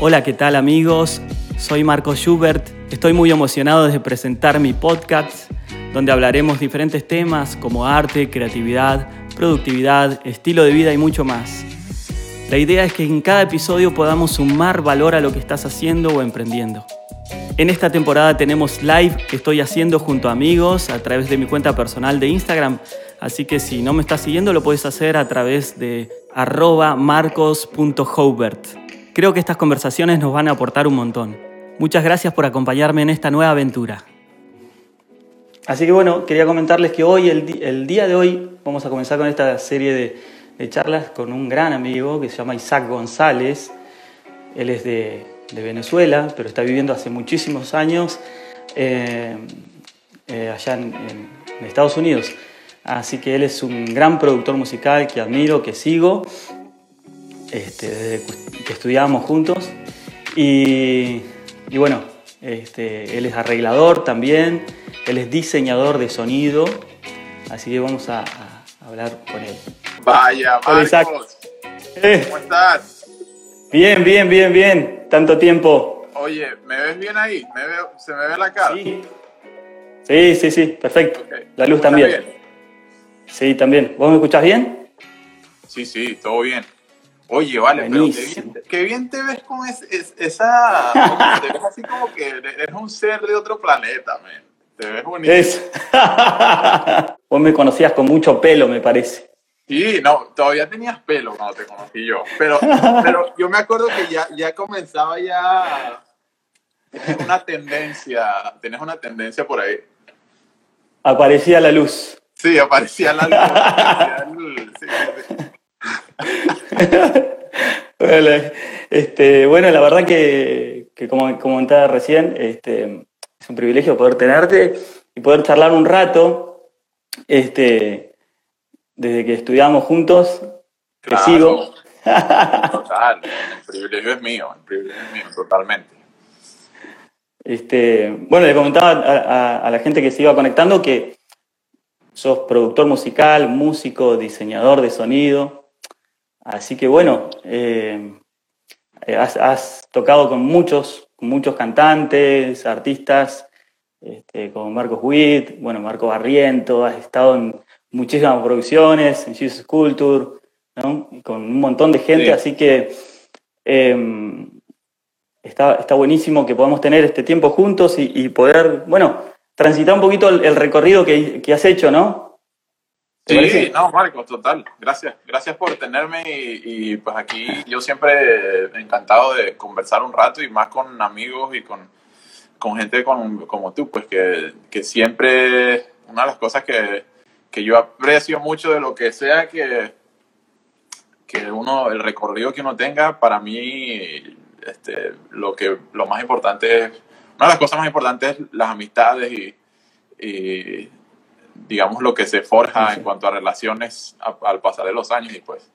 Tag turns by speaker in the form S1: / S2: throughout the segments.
S1: Hola, ¿qué tal amigos? Soy Marco Schubert. Estoy muy emocionado de presentar mi podcast, donde hablaremos diferentes temas como arte, creatividad, productividad, estilo de vida y mucho más. La idea es que en cada episodio podamos sumar valor a lo que estás haciendo o emprendiendo. En esta temporada tenemos live que estoy haciendo junto a amigos a través de mi cuenta personal de Instagram, así que si no me estás siguiendo lo puedes hacer a través de arroba marcos.hobert. Creo que estas conversaciones nos van a aportar un montón. Muchas gracias por acompañarme en esta nueva aventura. Así que bueno, quería comentarles que hoy, el, día de hoy, vamos a comenzar con esta serie de, charlas con un gran amigo que se llama Isaac González. Él es de, Venezuela, pero está viviendo hace muchísimos años eh, eh, allá en, Estados Unidos. Así que él es un gran productor musical que admiro, que sigo, este, desde que estudiábamos juntos. Y, bueno, este, él es arreglador también, él es diseñador de sonido, así que vamos a, hablar con él.
S2: Vaya, Marcos. ¿Cómo estás?
S1: Bien, bien, bien, bien. Tanto tiempo.
S2: Oye, ¿me ves bien ahí? ¿Se me ve la cara?
S1: Sí, sí, sí, sí perfecto. La luz también. Sí, también. ¿Vos me escuchás bien?
S2: Sí, sí, todo bien. Oye, vale, pero qué bien, te ves con esa... te ves así como que eres un ser de otro planeta, man. Te ves bonito. Es.
S1: Vos me conocías con mucho pelo, me parece.
S2: Sí, no, todavía tenías pelo cuando te conocí yo, pero, pero yo me acuerdo que ya, ya comenzaba ya una tendencia, tenés una tendencia por ahí.
S1: Aparecía la luz.
S2: Sí, aparecía la luz.
S1: bueno, este, bueno, la verdad que, que como comentaba recién, este, es un privilegio poder tenerte y poder charlar un rato. Este, desde que estudiamos juntos, que sigo.
S2: Total, el privilegio es mío, el privilegio es mío, totalmente.
S1: Este, bueno, le comentaba a, la gente que se iba conectando que sos productor musical, músico, diseñador de sonido. Así que bueno, eh, has, tocado con muchos, muchos cantantes, artistas, este, como Marcos Witt, bueno, Marco Barriento, has estado en muchísimas producciones, en Jesus Culture, con un montón de gente, así que em, está, está, buenísimo que podamos tener este tiempo juntos y, poder, bueno, transitar un poquito el, recorrido que, has hecho, ¿no?
S2: Sí, no, Marcos, total. Gracias. Gracias por tenerme y, pues aquí yo siempre encantado de conversar un rato y más con amigos y con, con gente como tú, pues que, que siempre una de las cosas que, que yo aprecio mucho de lo que sea que, que uno, el recorrido que uno tenga, para mí, este, lo, que, lo más importante es, una de las cosas más importantes es las amistades y, digamos, lo que se forja en cuanto a relaciones al pasar de los años y pues,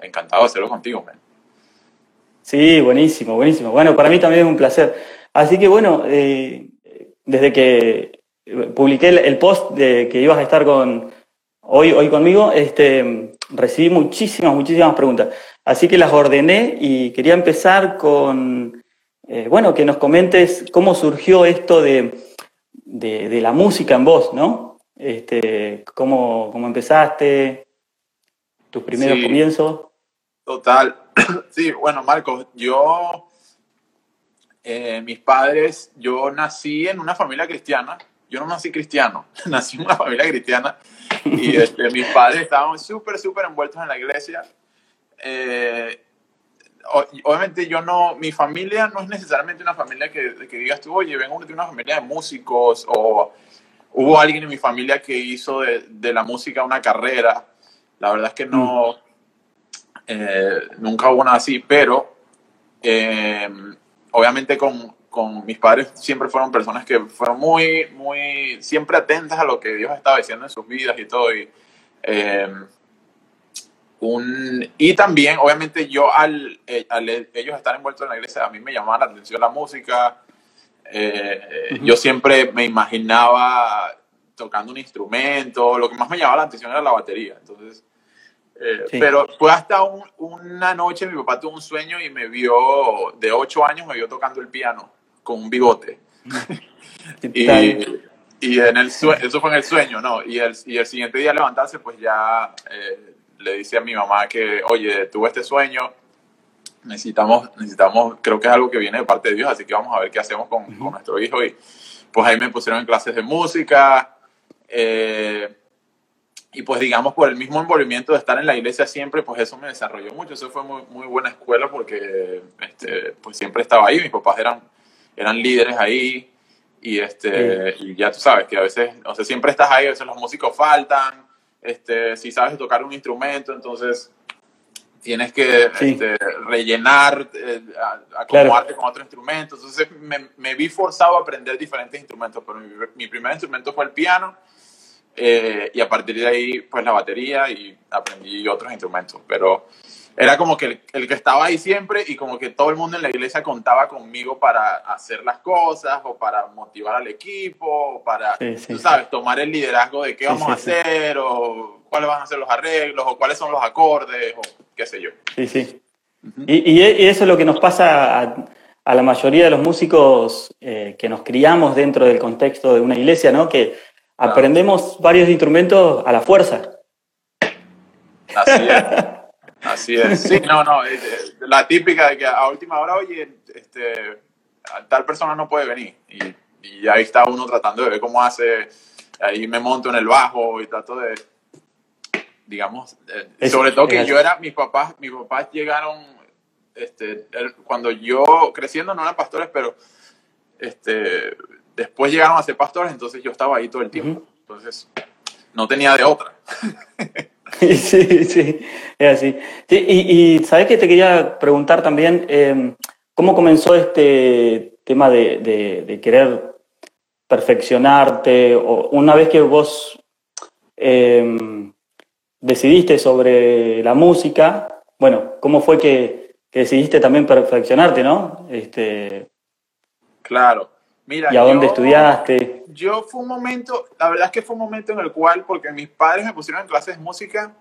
S2: encantado de hacerlo contigo, man.
S1: Sí, buenísimo, buenísimo. Bueno, para mí también es un placer. Así que bueno, eh, desde que publiqué el, post de que ibas a estar con hoy, hoy conmigo, este, recibí muchísimas, muchísimas preguntas. Así que las ordené y quería empezar con, eh, bueno, que nos comentes cómo surgió esto de, de, la música en voz, ¿no? Este, cómo, cómo empezaste, tus primeros comienzos.
S2: Total. Sí, bueno, Marcos, yo, eh, mis padres, yo nací en una familia cristiana yo no nací cristiano, nací en una familia cristiana y este, mis padres estaban súper, súper envueltos en la iglesia. Eh, obviamente yo no, mi familia no es necesariamente una familia que, que digas tú, oye, vengo de una familia de músicos o hubo alguien en mi familia que hizo de, de la música una carrera. La verdad es que no, eh, nunca hubo nada así, pero eh, obviamente con, con mis padres siempre fueron personas que fueron muy, muy, siempre atentas a lo que Dios estaba diciendo en sus vidas y todo. Y, eh, un, y también, obviamente, yo al, al, ellos estar envueltos en la iglesia, a mí me llamaba la atención la música. Eh, yo siempre me imaginaba tocando un instrumento. Lo que más me llamaba la atención era la batería. Entonces, Eh, pero fue hasta una noche, mi papá tuvo un sueño y me vio, de ocho años, me vio tocando el piano con un bigote. y, y, en el eso fue en el sueño, ¿no? Y el, y el siguiente día levantarse, pues ya eh, le dice a mi mamá que, oye, tuve este sueño, necesitamos, necesitamos, creo que es algo que viene de parte de Dios, así que vamos a ver qué hacemos con, con nuestro hijo. Y pues ahí me pusieron en clases de música. Eh, y pues digamos por el mismo envolvimiento de estar en la iglesia siempre, pues eso me desarrolló mucho. Eso fue muy, muy buena escuela porque este, pues siempre estaba ahí, mis papás eran, eran líderes ahí y, este, y ya tú sabes que a veces, o sea, siempre estás ahí, a veces los músicos faltan, este, si sabes tocar un instrumento, entonces tienes que este, rellenar, eh, acomodarte con otro instrumento. Entonces me, me, vi forzado a aprender diferentes instrumentos, pero mi, mi primer instrumento fue el piano eh, y a partir de ahí, pues la batería y aprendí otros instrumentos. Pero era como que el, que estaba ahí siempre y como que todo el mundo en la iglesia contaba conmigo para hacer las cosas o para motivar al equipo o para, tú sabes, tomar el liderazgo de qué vamos a hacer o cuáles van a ser los arreglos o cuáles son los acordes o qué sé yo.
S1: Sí, sí. y, y, eso es lo que nos pasa a, a la mayoría de los músicos eh, que nos criamos dentro del contexto de una iglesia, ¿no? Que aprendemos varios instrumentos a la fuerza.
S2: Así es. Así es. Sí, no, no. La típica de que a última hora, oye, este, tal persona no puede venir. Y, ahí está uno tratando de ver cómo hace. Ahí me monto en el bajo y trato de, digamos, eh, sobre todo que yo era, mis papás, mis papás llegaron, este, cuando yo creciendo no eran pastores, pero este, después llegaron a ser pastores, entonces yo estaba ahí todo el tiempo. Entonces, no tenía de otra.
S1: sí, sí, es así. y, sabes que te quería preguntar también, em, ¿cómo comenzó este tema de, querer perfeccionarte? O una vez que vos em, decidiste sobre la música, bueno, ¿cómo fue que, que decidiste también perfeccionarte, no? Este...
S2: Claro. Mira,
S1: ¿Y a dónde estudiaste?
S2: Yo fue un momento, la verdad es que fue un momento en el cual, porque mis padres me pusieron en clases de música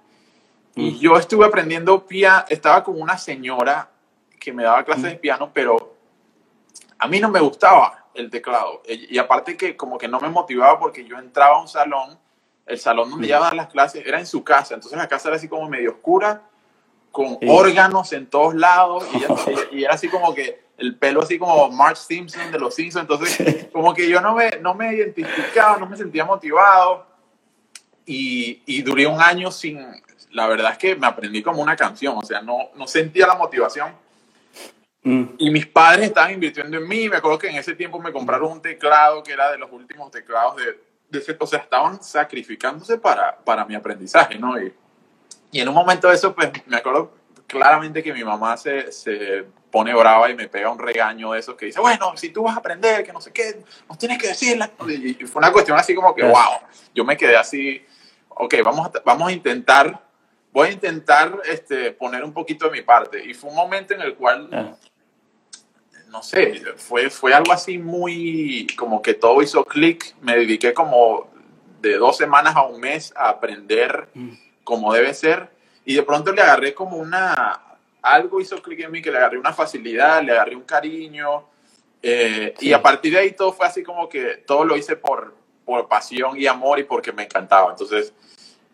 S2: y mm. yo estuve aprendiendo piano, estaba con una señora que me daba clases de mm. piano, pero a mí no me gustaba el teclado. Y aparte que como que no me motivaba porque yo entraba a un salón, el salón donde ella mm. daba las clases era en su casa, entonces la casa era así como medio oscura, con órganos en todos lados, y, y era así como que el pelo así como Marge Simpson de los Simpsons, entonces como que yo no me, no me identificaba, no me sentía motivado y, y duré un año sin, la verdad es que me aprendí como una canción, o sea, no, no sentía la motivación. Mm. Y mis padres estaban invirtiendo en mí, me acuerdo que en ese tiempo me compraron un teclado que era de los últimos teclados de, de ese, o sea, estaban sacrificándose para, para mi aprendizaje, ¿no? Y, y en un momento de eso, pues me acuerdo claramente que mi mamá se, se pone brava y me pega un regaño de esos que dice, bueno, si tú vas a aprender, que no sé qué, nos tienes que decir. Y fue una cuestión así como que, wow, yo me quedé así, ok, vamos a, vamos a intentar, voy a intentar este, poner un poquito de mi parte. Y fue un momento en el cual, no sé, fue, fue algo así muy, como que todo hizo clic, me dediqué como de dos semanas a un mes a aprender mm. como debe ser. Y de pronto le agarré como una, algo hizo clic en mí que le agarré una facilidad, le agarré un cariño. Eh, y a partir de ahí todo fue así como que todo lo hice por, por pasión y amor y porque me encantaba. Entonces,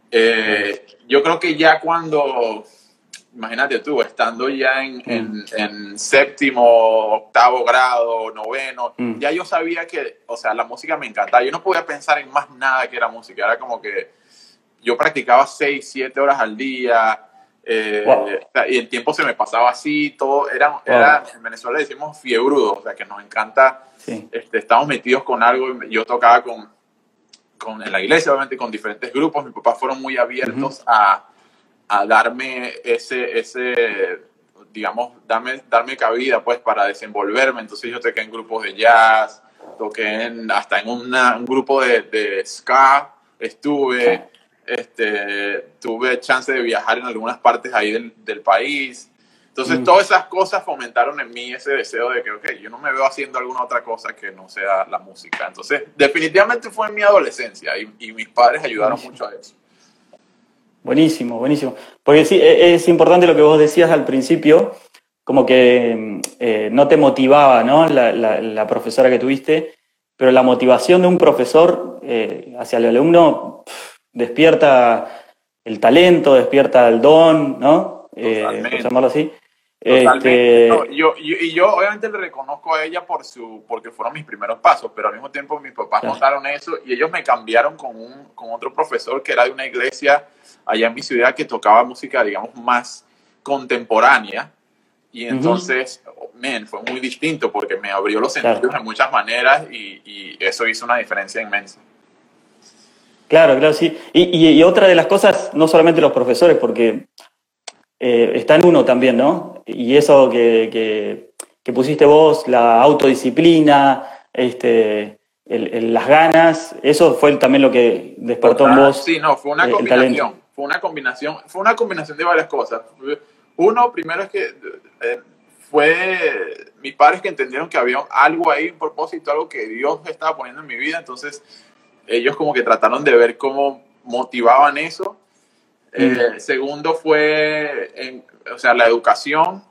S2: eh, yo creo que ya cuando, imagínate tú, estando ya en, mm. en, séptimo, octavo grado, noveno, mm. ya yo sabía que, o sea, la música me encantaba. Yo no podía pensar en más nada que era música. Era como que yo practicaba seis, siete horas al día eh, y el tiempo se me pasaba así, todo era, era en Venezuela decimos fiebrudo, o sea que nos encanta, este, estamos metidos con algo, yo tocaba con, con, en la iglesia, obviamente con diferentes grupos, mis papás fueron muy abiertos a, a, darme ese, ese, digamos, darme, darme cabida pues para desenvolverme, entonces yo toqué en grupos de jazz, toqué en, hasta en un grupo de, de ska, estuve este, tuve chance de viajar en algunas partes ahí del, del país. Entonces, mm. todas esas cosas fomentaron en mí ese deseo de que, ok, yo no me veo haciendo alguna otra cosa que no sea la música. Entonces, definitivamente fue en mi adolescencia y, y mis padres ayudaron mucho a eso.
S1: Buenísimo, buenísimo. Porque sí, e, es importante lo que vos decías al principio, como que eh, no te motivaba, ¿no? La, profesora que tuviste, pero la motivación de un profesor eh, hacia el alumno despierta el talento, despierta el don, ¿no?
S2: Eh, por llamarlo así. Este... yo, y yo obviamente le reconozco a ella por su, porque fueron mis primeros pasos, pero al mismo tiempo mis papás notaron eso y ellos me cambiaron con, un, con otro profesor que era de una iglesia allá en mi ciudad que tocaba música, digamos, más contemporánea. Y entonces, fue muy distinto porque me abrió los sentidos de muchas maneras y, y, eso hizo una diferencia inmensa.
S1: Claro, claro, sí. Y, y, otra de las cosas, no solamente los profesores, porque eh, está en uno también, ¿no? Y eso que, que, pusiste vos, la autodisciplina, este, las ganas, eso fue también lo que despertó en vos.
S2: Sí, no, fue una combinación, fue una combinación, fue una combinación de varias cosas. Uno, primero es que eh, fue mis padres que entendieron que había algo ahí, un propósito, algo que Dios estaba poniendo en mi vida, entonces ellos como que trataron de ver cómo motivaban eso. Eh, segundo fue, en, o sea, la educación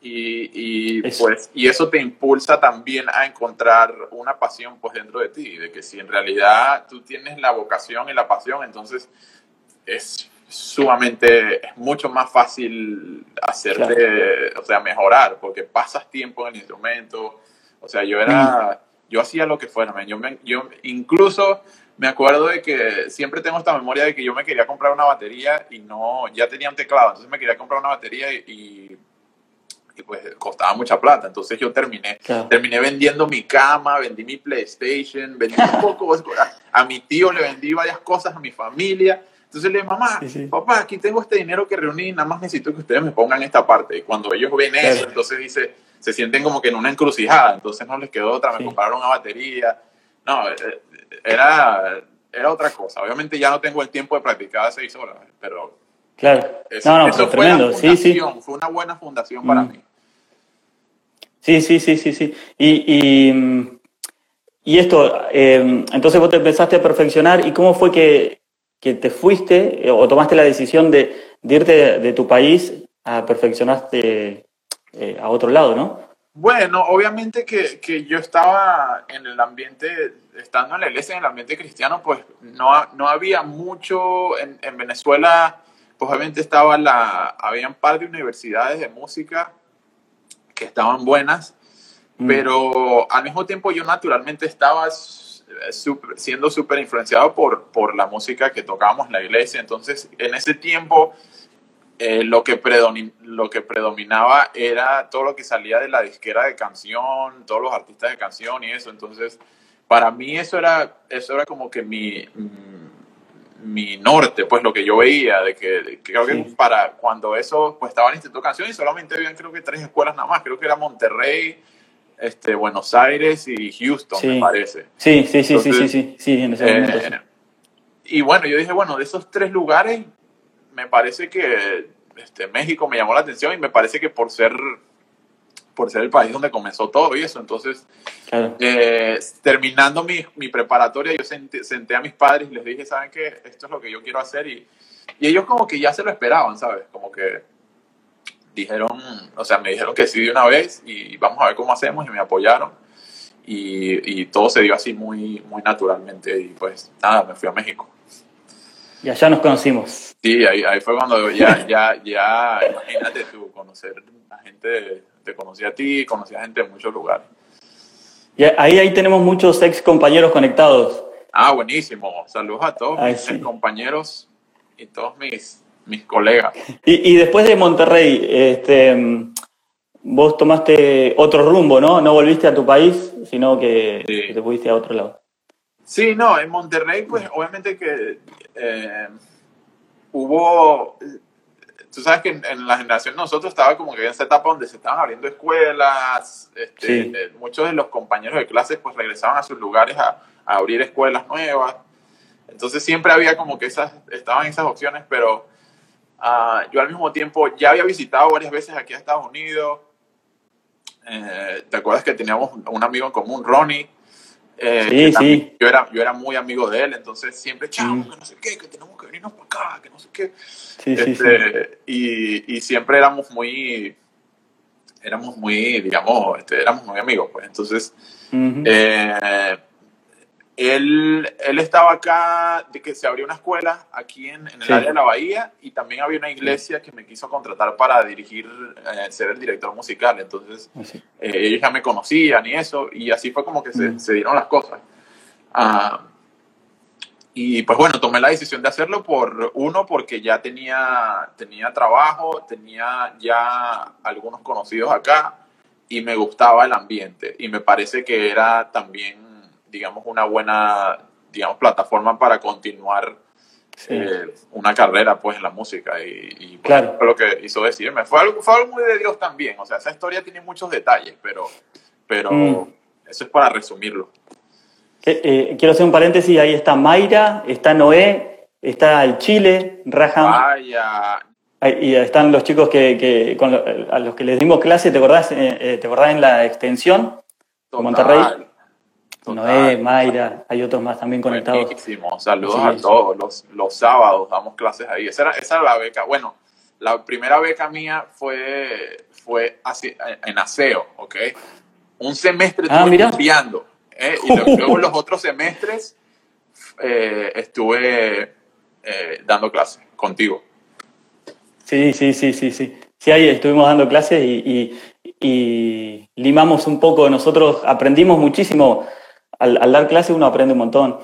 S2: y, y pues, y eso te impulsa también a encontrar una pasión pues dentro de ti, de que si en realidad tú tienes la vocación y la pasión, entonces es sumamente, es mucho más fácil hacerte, o sea, mejorar, porque pasas tiempo en el instrumento, o sea, yo era, yo hacía lo que fuera, yo, yo incluso me acuerdo de que siempre tengo esta memoria de que yo me quería comprar una batería y no, ya tenía un teclado, entonces me quería comprar una batería y, y, pues costaba mucha plata. Entonces yo terminé, terminé vendiendo mi cama, vendí mi PlayStation, vendí un poco, a, mi tío le vendí varias cosas, a mi familia. Entonces le dije, mamá, papá, aquí tengo este dinero que reuní, nada más necesito que ustedes me pongan esta parte. Y cuando ellos ven eso, entonces dice, se sienten como que en una encrucijada, entonces no les quedó otra, me compraron una batería. No, eh, era, era otra cosa. Obviamente ya no tengo el tiempo de practicar seis horas, pero...
S1: Claro. Eso, no, no, fue tremendo. Sí, sí.
S2: Fue una buena fundación para mm. mí.
S1: Sí, sí, sí, sí, sí. Y, y, esto, em, entonces vos te empezaste a perfeccionar y cómo fue que, que te fuiste eh, o tomaste la decisión de, irte de, tu país a perfeccionarte eh, a otro lado, ¿no?
S2: Bueno, obviamente que, que, yo estaba en el ambiente, estando en la iglesia, en el ambiente cristiano, pues no, no había mucho en, en Venezuela, pues obviamente estaba la, había un par de universidades de música que estaban buenas, mm. pero al mismo tiempo yo naturalmente estaba siendo súper influenciado por, por la música que tocábamos en la iglesia, entonces en ese tiempo eh, lo, que lo que predominaba era todo lo que salía de la disquera de canción, todos los artistas de canción y eso. Entonces, para mí eso era, eso era como que mi, mm, mi norte, pues lo que yo veía, de que, creo que para cuando eso, pues estaba en el Instituto de Canción y solamente habían creo que tres escuelas nada más, creo que era Monterrey, este, Buenos Aires y Houston, me parece.
S1: Sí, sí, sí, sí, sí, sí, en ese momento.
S2: Eh, y bueno, yo dije, bueno, de esos tres lugares, me parece que este, México me llamó la atención y me parece que por ser, por ser el país donde comenzó todo y eso, entonces, eh, terminando mi, mi, preparatoria, yo senté, a mis padres y les dije, ¿saben qué? Esto es lo que yo quiero hacer y, y ellos como que ya se lo esperaban, ¿sabes? Como que dijeron, o sea, me dijeron que sí de una vez y vamos a ver cómo hacemos y me apoyaron. Y, y, todo se dio así muy, muy naturalmente y pues nada, me fui a México.
S1: Y allá nos conocimos.
S2: Sí, ahí, ahí fue cuando ya, ya, ya, imagínate tú, conocer a gente, te conocí a ti, conocí a gente de muchos lugares.
S1: Y ahí, ahí tenemos muchos ex compañeros conectados.
S2: Ah, buenísimo. Saludos a todos mis compañeros y todos mis, mis colegas.
S1: Y, y, después de Monterrey, este, vos tomaste otro rumbo, ¿no? No volviste a tu país, sino que, que te fuiste a otro lado.
S2: Sí, no, en Monterrey, pues obviamente que eh, hubo, tú sabes que en, la generación nosotros estaba como que en esa etapa donde se estaban abriendo escuelas, este, eh, muchos de los compañeros de clases pues regresaban a sus lugares a, abrir escuelas nuevas, entonces siempre había como que esas, estaban esas opciones, pero ah, yo al mismo tiempo ya había visitado varias veces aquí a Estados Unidos, eh, ¿te acuerdas que teníamos un amigo en común, Ronnie? Eh,
S1: Sí, sí.
S2: Yo era, yo era muy amigo de él, entonces siempre, chamo,
S1: Mm.
S2: que no sé qué, que tenemos venirnos para acá, que no sé qué.
S1: Sí, sí, sí.
S2: Este, Y, y siempre éramos muy, éramos muy, digamos, este, éramos muy amigos, pues. Entonces,
S1: Ujú.
S2: eh, él, él estaba acá, de que se abrió una escuela aquí en, en el
S1: Sí.
S2: área de la Bahía y también había una iglesia que me quiso contratar para dirigir, eh, ser el director musical. Entonces,
S1: Así.
S2: eh, ellos ya me conocían y eso, y así fue como que se,
S1: Mm.
S2: se dieron las cosas. Ah, y pues bueno, tomé la decisión de hacerlo por uno, porque ya tenía, tenía trabajo, tenía ya algunos conocidos acá y me gustaba el ambiente y me parece que era también, digamos, una buena, digamos, plataforma para continuar
S1: Sí.
S2: eh, una carrera pues en la música y, y, pues,
S1: Claro.
S2: fue lo que hizo decidirme. Fue algo, fue algo muy de Dios también, o sea, esa historia tiene muchos detalles, pero, pero
S1: Mm.
S2: eso es para resumirlo.
S1: Eh, eh, quiero hacer un paréntesis, ahí está Mayra, está Noé, está el Chile, Raham,
S2: Vaya,
S1: y están los chicos que, que- con lo- a los que les dimos clase, ¿te acordás, eh, ¿te acordás en la extensión?
S2: total,
S1: Monterrey.
S2: total.
S1: Noé, Mayra, hay otros más también conectados.
S2: Buenísimo. Saludos a todos. Los, los sábados damos clases ahí. Esa era, esa era la beca. Bueno, la primera beca mía fue, fue así, en aseo, ¿ok? Un semestre
S1: Ah,
S2: estuve
S1: mira.
S2: ¿Eh? Y luego los otros semestres eh, estuve eh, dando clases contigo.
S1: Sí, sí, sí, sí, sí. Sí, ahí estuvimos dando clases y, y- y limamos un poco. Nosotros aprendimos muchísimo. Al, al dar clases uno aprende un montón.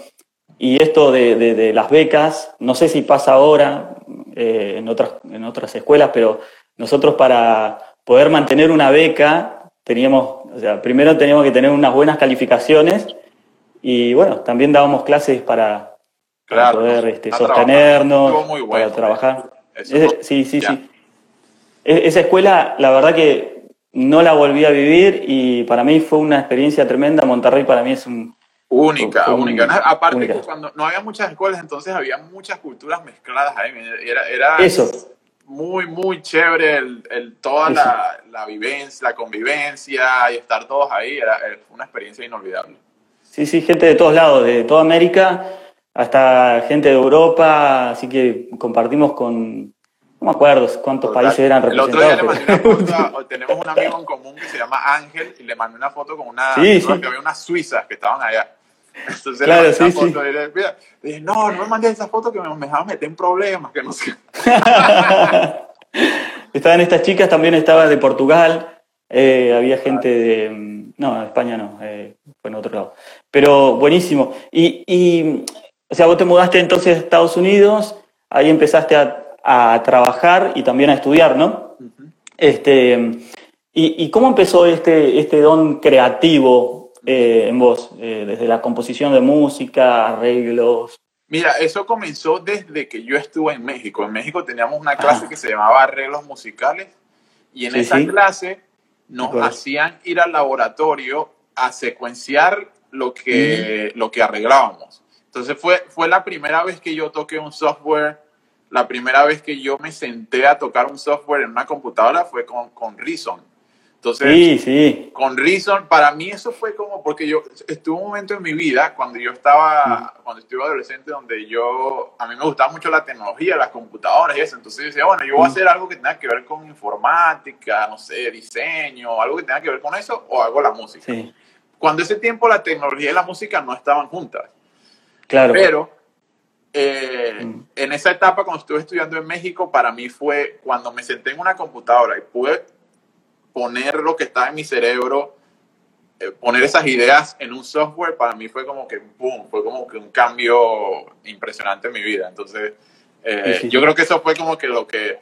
S1: Y esto de, de- de las becas, no sé si pasa ahora eh, en, otras, en otras escuelas, pero nosotros para poder mantener una beca teníamos, o sea, primero teníamos que tener unas buenas calificaciones y bueno, también dábamos clases para, poder este, sostenernos,
S2: bueno,
S1: para trabajar.
S2: Eso
S1: Ese-
S2: no-
S1: sí, sí,
S2: ya.
S1: sí. E- Esa escuela, la verdad que no la volví a vivir y para mí fue una experiencia tremenda. Monterrey para mí es un...
S2: Única,
S1: un-
S2: única. Aparte
S1: única.
S2: que cuando no había muchas escuelas, entonces había muchas culturas mezcladas ahí. Era, era
S1: Eso,
S2: muy, muy chévere el, el- toda la, la vivencia, la convivencia y estar todos ahí. Era, era una experiencia inolvidable.
S1: sí, sí, gente de todos lados, de toda América hasta gente de Europa, así que compartimos con... No me acuerdo cuántos países eran
S2: El otro día le
S1: representados.
S2: mandé una
S1: pero-
S2: foto, a- tenemos un amigo en común que se llama Ángel y le mandé una foto con una,
S1: Sí, sí.
S2: que había unas suizas que estaban allá. Entonces
S1: Claro,
S2: le
S1: sí, sí.
S2: foto y le mira, le dije, no, no me mandes esa foto que me, me vas a meter en problemas, que no sé.
S1: Estaban estas chicas, también estaba de Portugal, eh, había gente de... mm, No, de España no, eh, fue en otro lado. Pero buenísimo. Y, y, o sea, vos te mudaste entonces a Estados Unidos, ahí empezaste a, a trabajar y también a estudiar, ¿no? Este, y, y cómo empezó este, este don creativo eh, en vos? Eh, desde la composición de música, arreglos.
S2: Mira, eso comenzó desde que yo estuve en México. En México teníamos una clase
S1: Ajá.
S2: que se llamaba arreglos musicales y en
S1: Sí,
S2: esa
S1: sí.
S2: clase nos
S1: Recuerdo.
S2: hacían ir al laboratorio a secuenciar lo que, lo que arreglábamos. Entonces fue, fue la primera vez que yo toqué un software, la primera vez que yo me senté a tocar un software en una computadora fue con, con Reason. Entonces,
S1: Sí, sí.
S2: con Reason, para mí eso fue como, porque yo estuve un momento en mi vida cuando yo estaba, cuando estuve adolescente, donde yo, a mí me gustaba mucho la tecnología, las computadoras y eso, entonces yo decía, bueno, yo voy a hacer algo que tenga que ver con informática, no sé, diseño, algo que tenga que ver con eso, o hago la música.
S1: Sí,
S2: Cuando ese tiempo la tecnología y la música no estaban juntas,
S1: claro.
S2: pero eh,
S1: Mm.
S2: en esa etapa cuando estuve estudiando en México, para mí fue cuando me senté en una computadora y pude poner lo que estaba en mi cerebro, eh, poner esas ideas en un software, para mí fue como que, boom, fue como que un cambio impresionante en mi vida. Entonces, eh,
S1: Sí, sí.
S2: yo creo que eso fue como que lo que,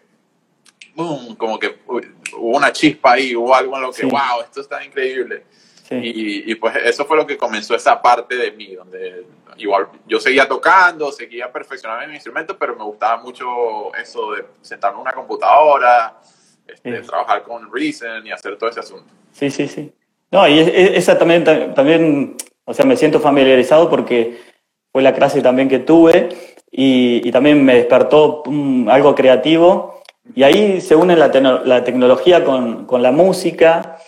S2: boom, como que hubo una chispa ahí, hubo algo en lo que,
S1: Sí.
S2: wow, esto está increíble. Y, y, pues eso fue lo que comenzó esa parte de mí, donde igual yo seguía tocando, seguía perfeccionando mi instrumento, pero me gustaba mucho eso de sentarme en una computadora, este,
S1: Sí.
S2: trabajar con Reason y hacer todo ese asunto.
S1: Sí, sí, sí. No, y es- es- esa también, ta- también, o sea, me siento familiarizado porque fue la clase también que tuve y, y también me despertó mm, algo creativo. Y ahí se une la, la tecnología con, con la música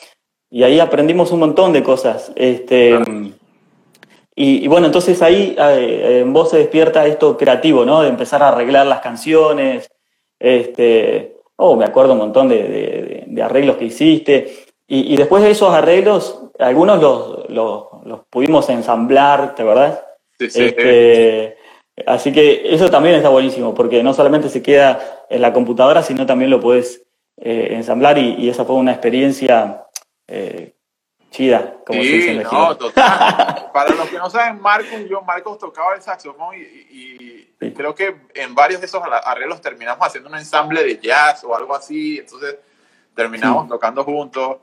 S1: y ahí aprendimos un montón de cosas. Este, Y, bueno, entonces ahí eh, en vos se despierta esto creativo, ¿no? De empezar a arreglar las canciones. Este, oh, me acuerdo un montón de, arreglos que hiciste. Y, después de esos arreglos, algunos los, los, pudimos ensamblar, ¿te acordás?
S2: Sí, sí.
S1: Este, así que eso también está buenísimo, porque no solamente se queda en la computadora, sino también lo puedes eh, ensamblar y, esa fue una experiencia eh, chida,
S2: como sí, se dice no, total. Para los que no saben, Marcos, yo, Marcos tocaba el saxofón y, creo que en varios de esos arreglos terminamos haciendo un ensamble de jazz o algo así, entonces terminamos tocando juntos.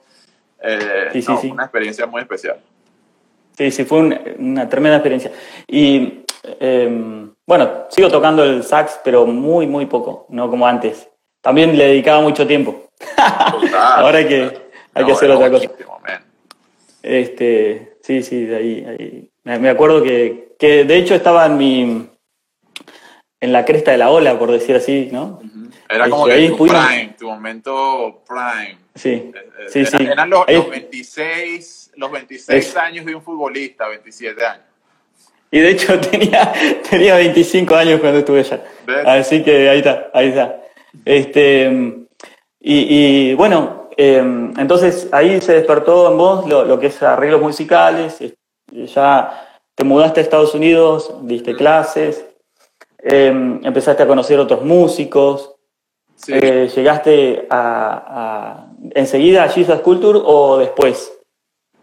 S2: Eh, sí, sí, Una experiencia muy especial.
S1: Sí, sí, fue una tremenda experiencia. Y em, bueno, sigo tocando el sax, pero muy, muy poco, no como antes. También le dedicaba mucho tiempo. Ahora hay que, hay que hacer otra cosa. Este, sí, sí, de ahí, ahí. Me acuerdo que, que, de hecho estaba en mi en la cresta de la ola, por decir así, ¿no?
S2: Era como que tu prime, tu momento prime.
S1: Sí, eh, eh, sí,
S2: sí. Eran los, 26, los 26 años de un futbolista, 27 años.
S1: Y de hecho tenía, tenía 25 años cuando estuve allá. Así que ahí está, ahí está. Este, y, y bueno, Em, entonces ahí se despertó en vos lo, que es arreglos musicales, ya te mudaste a Estados Unidos, diste clases, em, empezaste a conocer otros músicos, eh, llegaste a, enseguida a Jesus Culture o después?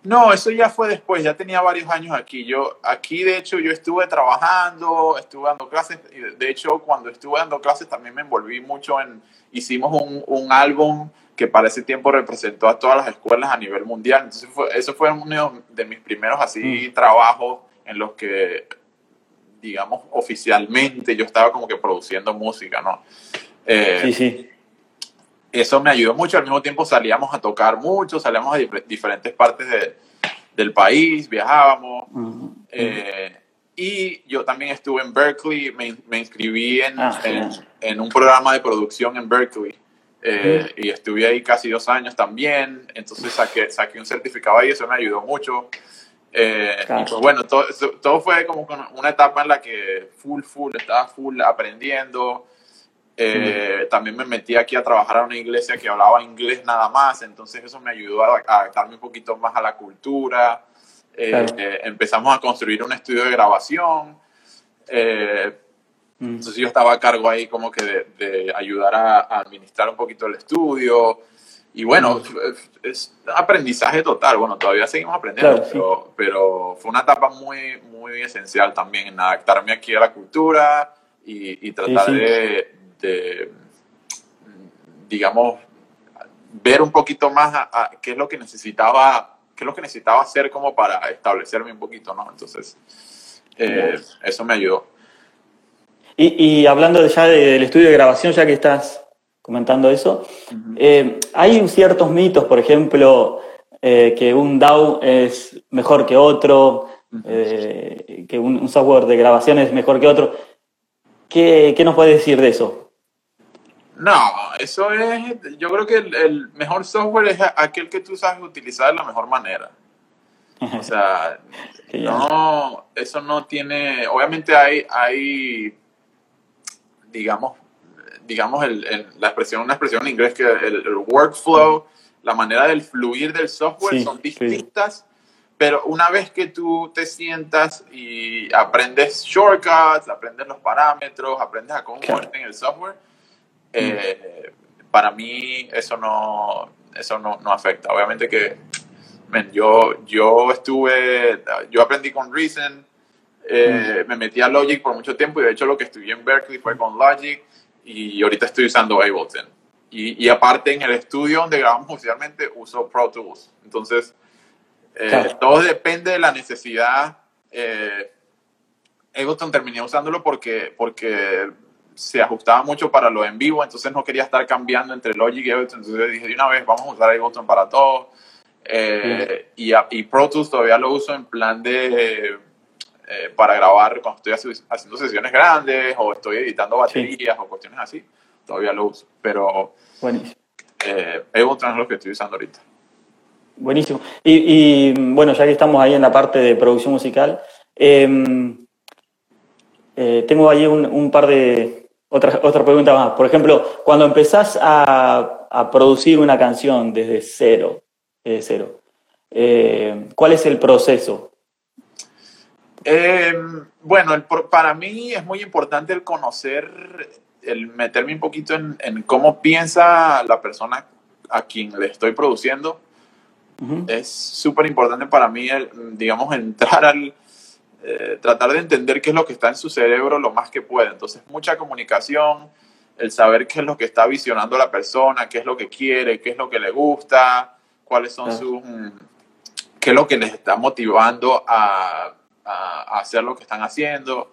S2: No, eso ya fue después, ya tenía varios años aquí. Yo, aquí de hecho yo estuve trabajando, estuve dando clases, de hecho cuando estuve dando clases también me envolví mucho en, hicimos un, un álbum que para ese tiempo representó a todas las escuelas a nivel mundial. Entonces, fue, eso fue uno de mis primeros así mm. trabajos en los que, digamos, oficialmente yo estaba como que produciendo música, ¿no?
S1: Eh, sí, sí.
S2: Eso me ayudó mucho. Al mismo tiempo salíamos a tocar mucho, salíamos a diferentes partes de, del país, viajábamos. Eh, y yo también estuve en Berkeley, me, me inscribí en, ah, en, en, un programa de producción en Berkeley eh, y estuve ahí casi dos años también, entonces saqué, saqué un certificado ahí, eso me ayudó mucho. Eh, y pues bueno, todo, todo, fue como una etapa en la que full, full, estaba full aprendiendo. Eh, también me metí aquí a trabajar a una iglesia que hablaba inglés nada más, entonces eso me ayudó a, adaptarme un poquito más a la cultura. empezamos a construir un estudio de grabación. Mm. Entonces yo estaba a cargo ahí como que de, ayudar a, administrar un poquito el estudio. Y bueno, mm. es aprendizaje total. Bueno, todavía seguimos aprendiendo, pero, pero, fue una etapa muy, muy esencial también en adaptarme aquí a la cultura y, tratar De, digamos, ver un poquito más a, qué es lo que necesitaba, qué es lo que necesitaba hacer como para establecerme un poquito, ¿no? Entonces, eh, eso me ayudó.
S1: Y, hablando ya del estudio de grabación, ya que estás comentando eso, eh, hay ciertos mitos, por ejemplo, eh, que un DAW es mejor que otro, que un, software de grabación es mejor que otro. ¿Qué, nos puedes decir de eso?
S2: No, eso es, yo creo que el, mejor software es aquel que tú sabes utilizar de la mejor manera. O sea, no, eso no tiene, obviamente hay, hay digamos, digamos el, la expresión, una expresión en inglés que el, workflow, la manera del fluir del software son distintas, pero una vez que tú te sientas y aprendes shortcuts, aprendes los parámetros, aprendes a cómo moverte en el software, eh, para mí eso no, eso no, no afecta. Obviamente que yo, yo estuve, yo aprendí con Reason, eh, me metí a Logic por mucho tiempo y de hecho lo que estudié en Berkeley fue con Logic y ahorita estoy usando Ableton. Y, y aparte en el estudio donde grabamos oficialmente uso Pro Tools. Entonces, eh, todo depende de la necesidad. Eh, Ableton terminé usándolo porque, porque se ajustaba mucho para lo en vivo, entonces no quería estar cambiando entre Logic y Ableton. Entonces dije de una vez, vamos a usar Ableton para todo. Eh, y, y Pro Tools todavía lo uso en plan de eh, para grabar cuando estoy haciendo sesiones grandes o estoy editando baterías o cuestiones así, todavía lo uso. Pero
S1: Buenísimo.
S2: Eh, es lo que estoy usando ahorita.
S1: Buenísimo. Y, bueno, ya que estamos ahí en la parte de producción musical, Em, eh, tengo ahí un, par de otras otra preguntas más. Por ejemplo, cuando empezás a, a producir una canción desde cero, desde cero eh, ¿cuál es el proceso?
S2: Em, bueno, para mí es muy importante el conocer, el meterme un poquito en, en cómo piensa la persona a quien le estoy produciendo. Es súper importante para mí, el, digamos, entrar al, eh, tratar de entender qué es lo que está en su cerebro lo más que puede. Entonces, mucha comunicación, el saber qué es lo que está visionando la persona, qué es lo que quiere, qué es lo que le gusta, cuáles son sus... Mm, qué es lo que les está motivando a, a, hacer lo que están haciendo.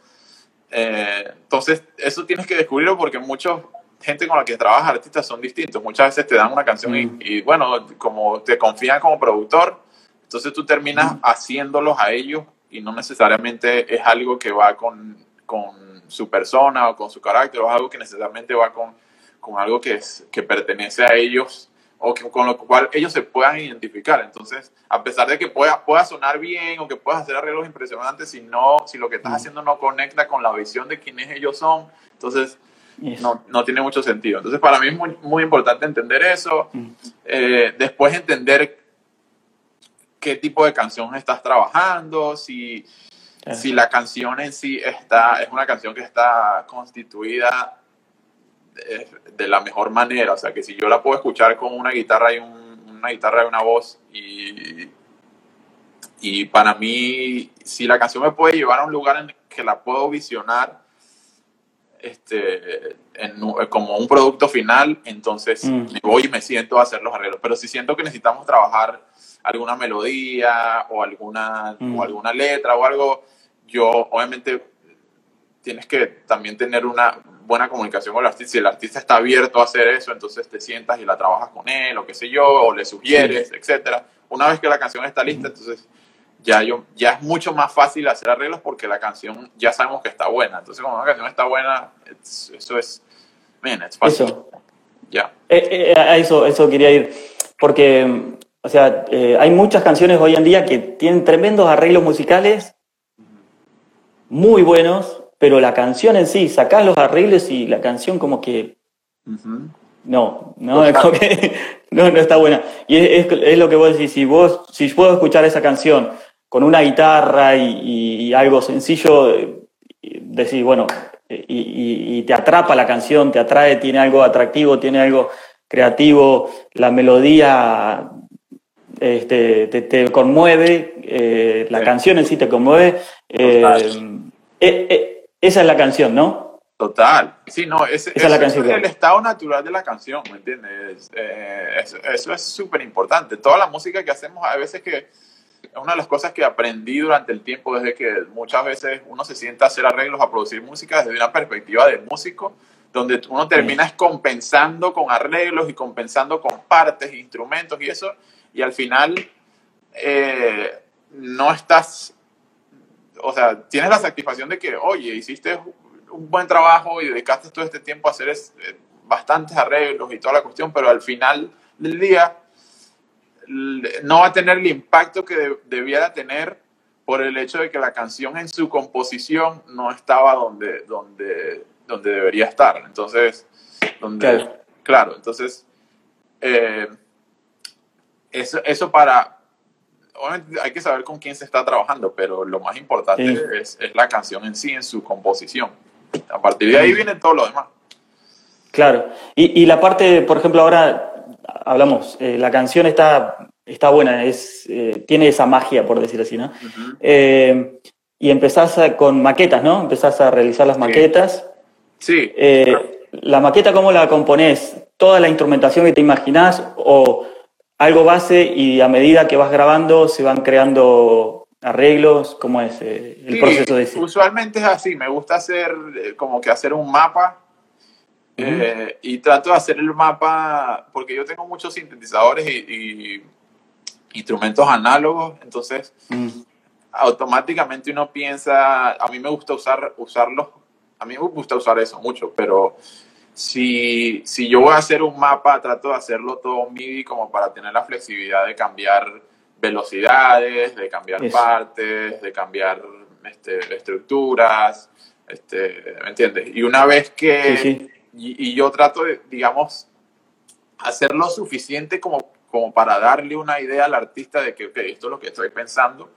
S2: Eh, entonces, eso tienes que descubrirlo porque mucha gente con la que trabajas, artistas, son distintos. Muchas veces te dan una canción y, mm. y, bueno, como te confían como productor, entonces tú terminas haciéndolos a ellos y no necesariamente es algo que va con, con su persona o con su carácter, o es algo que necesariamente va con, con algo que, es, que pertenece a ellos o que, con lo cual ellos se puedan identificar. Entonces, a pesar de que pueda, pueda sonar bien o que puedas hacer arreglos impresionantes, si, no, si lo que estás haciendo no conecta con la visión de quiénes ellos son, entonces no, no, tiene mucho sentido. Entonces, para mí es muy, muy importante entender eso. Eh, después entender qué tipo de canción estás trabajando, si, si la canción en sí está, es una canción que está constituida de, la mejor manera, o sea, que si yo la puedo escuchar con una guitarra y una guitarra y una voz y, y para mí, si la canción me puede llevar a un lugar en que la puedo visionar este, como un producto final, entonces mm. me voy y me siento a hacer los arreglos. Pero si siento que necesitamos trabajar alguna melodía o alguna, o mm. alguna letra o algo, yo obviamente tienes que también tener una buena comunicación con el artista. Si el artista está abierto a hacer eso, entonces te sientas y la trabajas con él o qué sé yo, o le sugieres, etcétera. Una vez que la canción está lista, entonces ya, yo, ya es mucho más fácil hacer arreglos porque la canción ya sabemos que está buena. Entonces, cuando una canción está buena, eso es, man, es fácil. Eso. Ya.
S1: Eh, eh, a eso, eso quería ir. Porque o sea, eh, hay muchas canciones hoy en día que tienen tremendos arreglos musicales, muy buenos, pero la canción en sí, sacás los arreglos y la canción como que... No, no, no, no está buena. Y es, lo que vos decís, si vos, si puedo escuchar esa canción con una guitarra y, algo sencillo, decís, bueno, y, y, te atrapa la canción, te atrae, tiene algo atractivo, tiene algo creativo, la melodía este, te, conmueve, eh, la canción en sí te conmueve. Eh, eh, esa es la canción, ¿no?
S2: Total. Sí, no, esa es, la canción es el estado natural de la canción, ¿me entiendes? eso, es súper importante. Toda la música que hacemos, a veces que una de las cosas que aprendí durante el tiempo, desde que muchas veces uno se sienta a hacer arreglos, a producir música desde una perspectiva de músico, donde uno termina compensando con arreglos y compensando con partes, instrumentos y eso y al final eh, no estás, o sea, tienes la satisfacción de que, oye, hiciste un buen trabajo y dedicaste todo este tiempo a hacer eh, bastantes arreglos y toda la cuestión, pero al final del día no va a tener el impacto que debiera tener por el hecho de que la canción en su composición no estaba donde, donde, donde debería estar. Entonces, donde, claro, entonces, eh, eso, eso para, obviamente hay que saber con quién se está trabajando, pero lo más importante es, es, la canción en sí, en su composición. A partir de ahí viene todo lo demás.
S1: Claro. Y, y la parte, por ejemplo, ahora hablamos, eh, la canción está, está buena, es, eh, tiene esa magia, por decir así, ¿no? Eh, y empezás con maquetas, ¿no? Empezás a realizar las maquetas.
S2: Sí.
S1: ¿La maqueta cómo la componés? ¿Toda la instrumentación que te imaginás o algo base y a medida que vas grabando se van creando arreglos? ¿Cómo es el proceso de?
S2: Usualmente es así, me gusta hacer como que hacer un mapa eh, y trato de hacer el mapa porque yo tengo muchos sintetizadores y, instrumentos análogos, entonces mm. automáticamente uno piensa, a mí me gusta usar, usarlos, a mí me gusta usar eso mucho, pero si, si yo voy a hacer un mapa, trato de hacerlo todo MIDI como para tener la flexibilidad de cambiar velocidades, de cambiar partes, de cambiar este, estructuras, este, ¿me entiendes? Y una vez que...
S1: Sí, sí.
S2: Y, y yo trato de, digamos, hacer lo suficiente como, como para darle una idea al artista de que, ok, esto es lo que estoy pensando,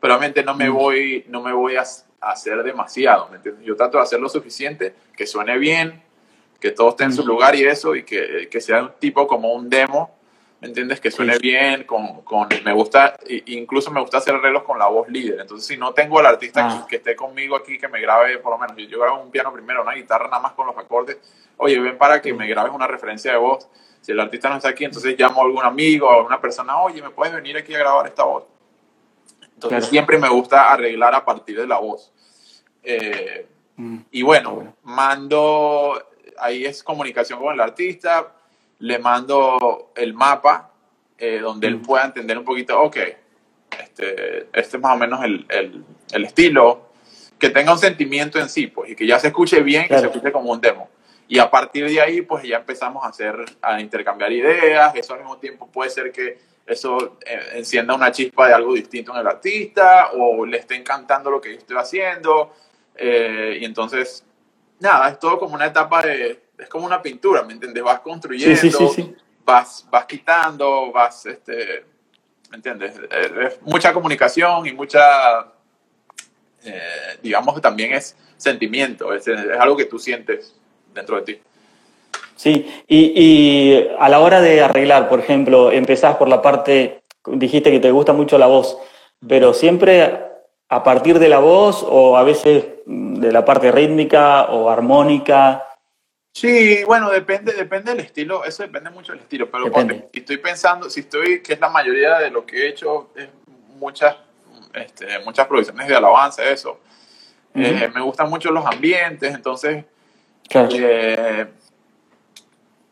S2: pero obviamente no me
S1: Mm.
S2: voy, no me voy a, a hacer demasiado, ¿me entiendes? Yo trato de hacer lo suficiente, que suene bien, que todo esté en su
S1: Mm.
S2: lugar y eso, y que, que sea un tipo como un demo, ¿me entiendes? Que suene
S1: Sí.
S2: bien, con, con, me gusta, incluso me gusta hacer arreglos con la voz líder, entonces si no tengo al artista
S1: Ah.
S2: aquí, que esté conmigo aquí, que me grabe, por lo menos, yo, yo grabo un piano primero, una guitarra nada más con los acordes, oye, ven para que
S1: Sí.
S2: me grabes una referencia de voz, si el artista no está aquí, entonces llamo a algún amigo a alguna persona, oye, ¿me puedes venir aquí a grabar esta voz? Entonces
S1: Claro.
S2: siempre me gusta arreglar a partir de la voz. Eh,
S1: Mm.
S2: y bueno,
S1: bueno.
S2: mando, ahí es comunicación con el artista, le mando el mapa eh, donde él pueda entender un poquito, ok, este, este es más o menos el, el- el estilo, que tenga un sentimiento en sí, pues, y que ya se escuche bien, que
S1: Claro.
S2: se escuche como un demo. Y a partir de ahí, pues ya empezamos a hacer, a intercambiar ideas, eso al mismo tiempo puede ser que eso eh, encienda una chispa de algo distinto en el artista, o le esté encantando lo que yo estoy haciendo, eh, y entonces, nada, es todo como una etapa de, es como una pintura, ¿me entiendes? Vas construyendo,
S1: Sí, sí, sí.
S2: Vas, vas quitando, vas, este, ¿me entiendes? Eh, Es mucha comunicación y mucha, eh, digamos, también es sentimiento, es, es algo que tú sientes dentro de ti.
S1: Sí, y, y a la hora de arreglar, por ejemplo, empezás por la parte, dijiste que te gusta mucho la voz, pero siempre a partir de la voz o a veces mm, de la parte rítmica o armónica.
S2: Sí, bueno, depende, depende del estilo, eso depende mucho del estilo, pero si estoy pensando, si estoy, que es la mayoría de lo que he hecho, es muchas, este, muchas producciones de alabanza, eso. Eh, me gustan mucho los ambientes, entonces
S1: Claro.
S2: eh,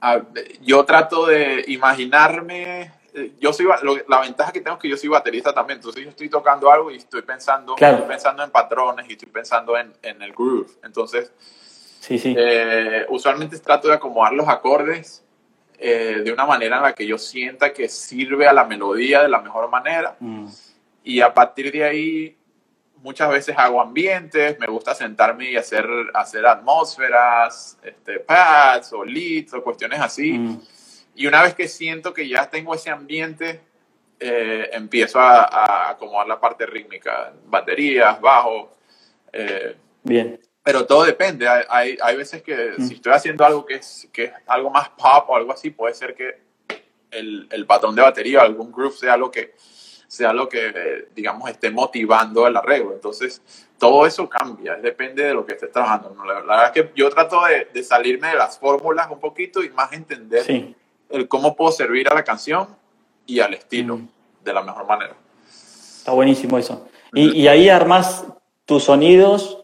S2: a- yo trato de imaginarme, eh, yo soy, lo- la ventaja que tengo es que yo soy baterista también, entonces yo estoy tocando algo y estoy pensando,
S1: Claro.
S2: estoy pensando en patrones y estoy pensando en, en el groove, entonces
S1: Sí, sí.
S2: eh, usualmente trato de acomodar los acordes eh, de una manera en la que yo sienta que sirve a la melodía de la mejor manera
S1: Mm,
S2: y a partir de ahí muchas veces hago ambientes, me gusta sentarme y hacer, hacer atmósferas, este, pads o leads o cuestiones así.
S1: mm,
S2: Y una vez que siento que ya tengo ese ambiente, eh, empiezo a, a acomodar la parte rítmica, baterías, bajo. eh,
S1: Bien.
S2: Pero todo depende. Hay, hay, hay veces que
S1: Mm.
S2: si estoy haciendo algo que es, que es algo más pop o algo así, puede ser que el, el patrón de batería o algún groove sea lo que sea lo que, digamos, esté motivando el arreglo. Entonces, todo eso cambia, depende de lo que estés trabajando. La, la verdad es que yo trato de, de salirme de las fórmulas un poquito y más entender
S1: Sí.
S2: el cómo puedo servir a la canción y al estilo
S1: Mm.
S2: de la mejor manera.
S1: Está buenísimo eso. Y, y ahí armás tus sonidos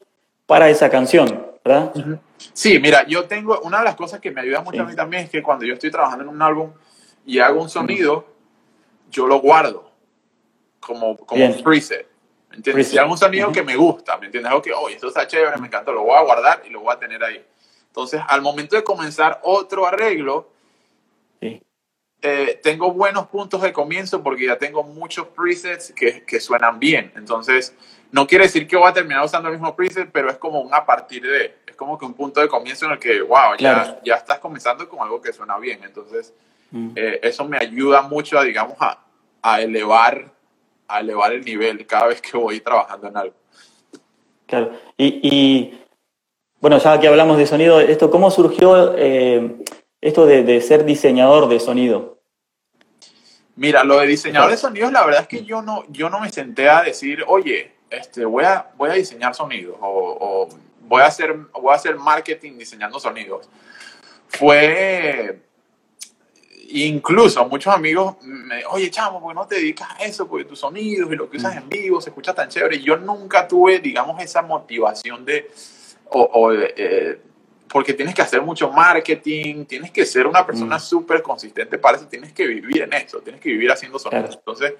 S1: para esa canción, ¿verdad?
S2: Sí, mira, yo tengo una de las cosas que me ayuda mucho
S1: Sí.
S2: a mí también es que cuando yo estoy trabajando en un álbum y hago un sonido, yo lo guardo como, como
S1: Bien.
S2: un preset. ¿Me entiendes?
S1: Preset.
S2: Si hago un sonido
S1: Ujú.
S2: que me gusta, ¿me entiendes? Algo que, oye, esto está chévere, me encanta, lo voy a guardar y lo voy a tener ahí. Entonces, al momento de comenzar otro arreglo,
S1: Sí.
S2: eh, tengo buenos puntos de comienzo porque ya tengo muchos presets que, que suenan bien. Entonces, no quiere decir que voy a terminar usando el mismo preset, pero es como un a partir de. Es como que un punto de comienzo en el que, wow,
S1: Claro.
S2: ya, ya estás comenzando con algo que suena bien. Entonces,
S1: Mm.
S2: eh, eso me ayuda mucho a, digamos, a, a elevar a elevar el nivel cada vez que voy trabajando en algo.
S1: Claro. Y, y, bueno, ya que hablamos de sonido, esto, ¿cómo surgió eh, esto de, de ser diseñador de sonido?
S2: Mira, lo de diseñador de sonidos, la verdad es que yo no, yo no me senté a decir, oye, este, voy, a, voy a diseñar sonidos o, o voy, a hacer, voy a hacer marketing diseñando sonidos. Fue, incluso muchos amigos me, oye, chamo, ¿por qué no te dedicas a eso? Porque tus sonidos y lo que usas en vivo se escucha tan chévere. Y yo nunca tuve, digamos, esa motivación de, o, o, eh, porque tienes que hacer mucho marketing, tienes que ser una persona
S1: Mm.
S2: súper consistente para eso, tienes que vivir en eso, tienes que vivir haciendo sonidos.
S1: Claro.
S2: Entonces,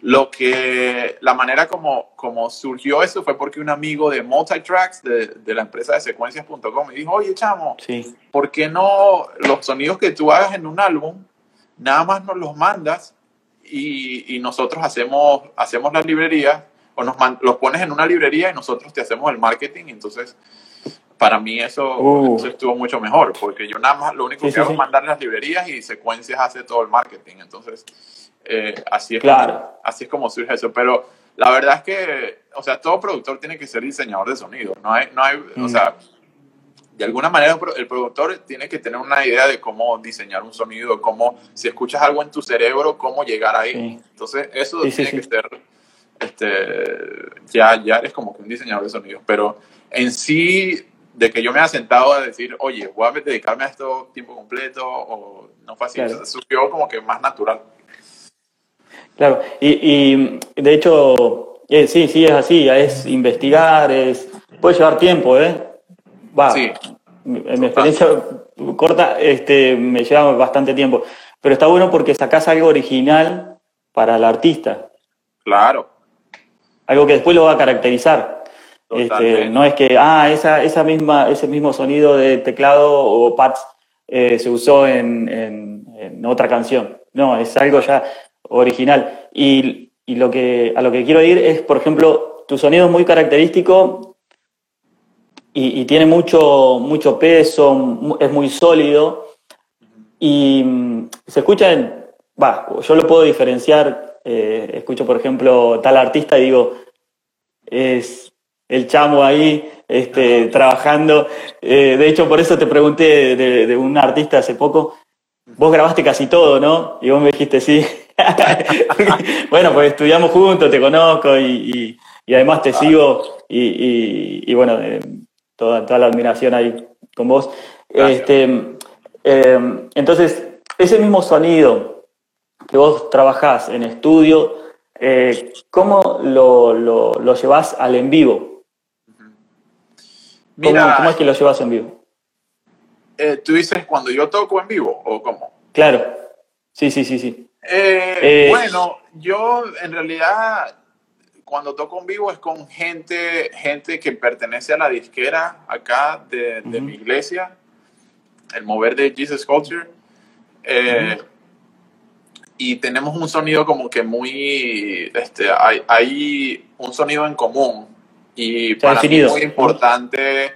S2: lo que, la manera como, como surgió eso fue porque un amigo de Multitracks, de, de la empresa de secuencias.com, me dijo, oye, chamo,
S1: Sí.
S2: ¿por qué no los sonidos que tú hagas en un álbum, nada más nos los mandas y, y nosotros hacemos, hacemos las librerías, o nos los pones en una librería y nosotros te hacemos el marketing. Entonces, para mí eso,
S1: Uh.
S2: eso estuvo mucho mejor, porque yo nada más lo único
S1: Sí,
S2: que
S1: sí,
S2: hago
S1: sí.
S2: es mandar las librerías y secuencias hace todo el marketing. Entonces, eh, así, es
S1: Claro.
S2: como, así es como surge eso. Pero la verdad es que, o sea, todo productor tiene que ser diseñador de sonido. No hay, no hay o
S1: Mm.
S2: sea, de alguna manera el pro- el productor tiene que tener una idea de cómo diseñar un sonido, cómo, si escuchas algo en tu cerebro, cómo llegar ahí. Entonces, eso tiene que ser, este, ya, ya eres como que un diseñador de sonido. Pero en sí, de que yo me haya sentado a decir, oye, voy a dedicarme a esto tiempo completo, o no fue así,
S1: Claro.
S2: surgió como que más natural.
S1: Claro, y, y, de hecho, eh, sí, sí, es así, es investigar, es puede llevar tiempo, ¿eh? Va,
S2: Sí.
S1: en mi experiencia corta este, me lleva bastante tiempo, pero está bueno porque sacás algo original para el artista,
S2: Claro,
S1: algo que después lo va a caracterizar. Este, no es que, ah, esa, esa misma, ese mismo sonido de teclado o pads eh, se usó en, en- otra canción. No, es algo ya original. Y, y lo que, a lo que quiero ir es, por ejemplo, tu sonido es muy característico y, tiene mucho, mucho peso, es muy sólido y mm, se escucha en, va, yo lo puedo diferenciar, eh, escucho por ejemplo tal artista y digo, es el chamo ahí este, trabajando. Eh, de hecho, por eso te pregunté de, de un artista hace poco. Vos grabaste casi todo, ¿no? Y vos me dijiste sí. bueno, pues estudiamos juntos, te conozco y, y- y además te sigo y, y- bueno, eh, toda, toda la admiración ahí con vos.
S2: Gracias.
S1: Este, eh, entonces, ese mismo sonido que vos trabajás en estudio, eh, ¿cómo lo, lo, lo llevas al en vivo? ¿Cómo,
S2: Mira,
S1: cómo es que lo llevas en vivo?
S2: eh, tú dices cuando yo toco en vivo, ¿o cómo?
S1: Claro, sí, sí, sí, sí.
S2: Eh,
S1: Eh,
S2: bueno, yo en realidad cuando toco en vivo es con gente, gente que pertenece a la disquera acá de, mi iglesia, el mover de Jesus Culture. Eh, Y tenemos un sonido como que muy, este, hay, hay un sonido en común y
S1: Está
S2: para mí
S1: definido.
S2: es muy importante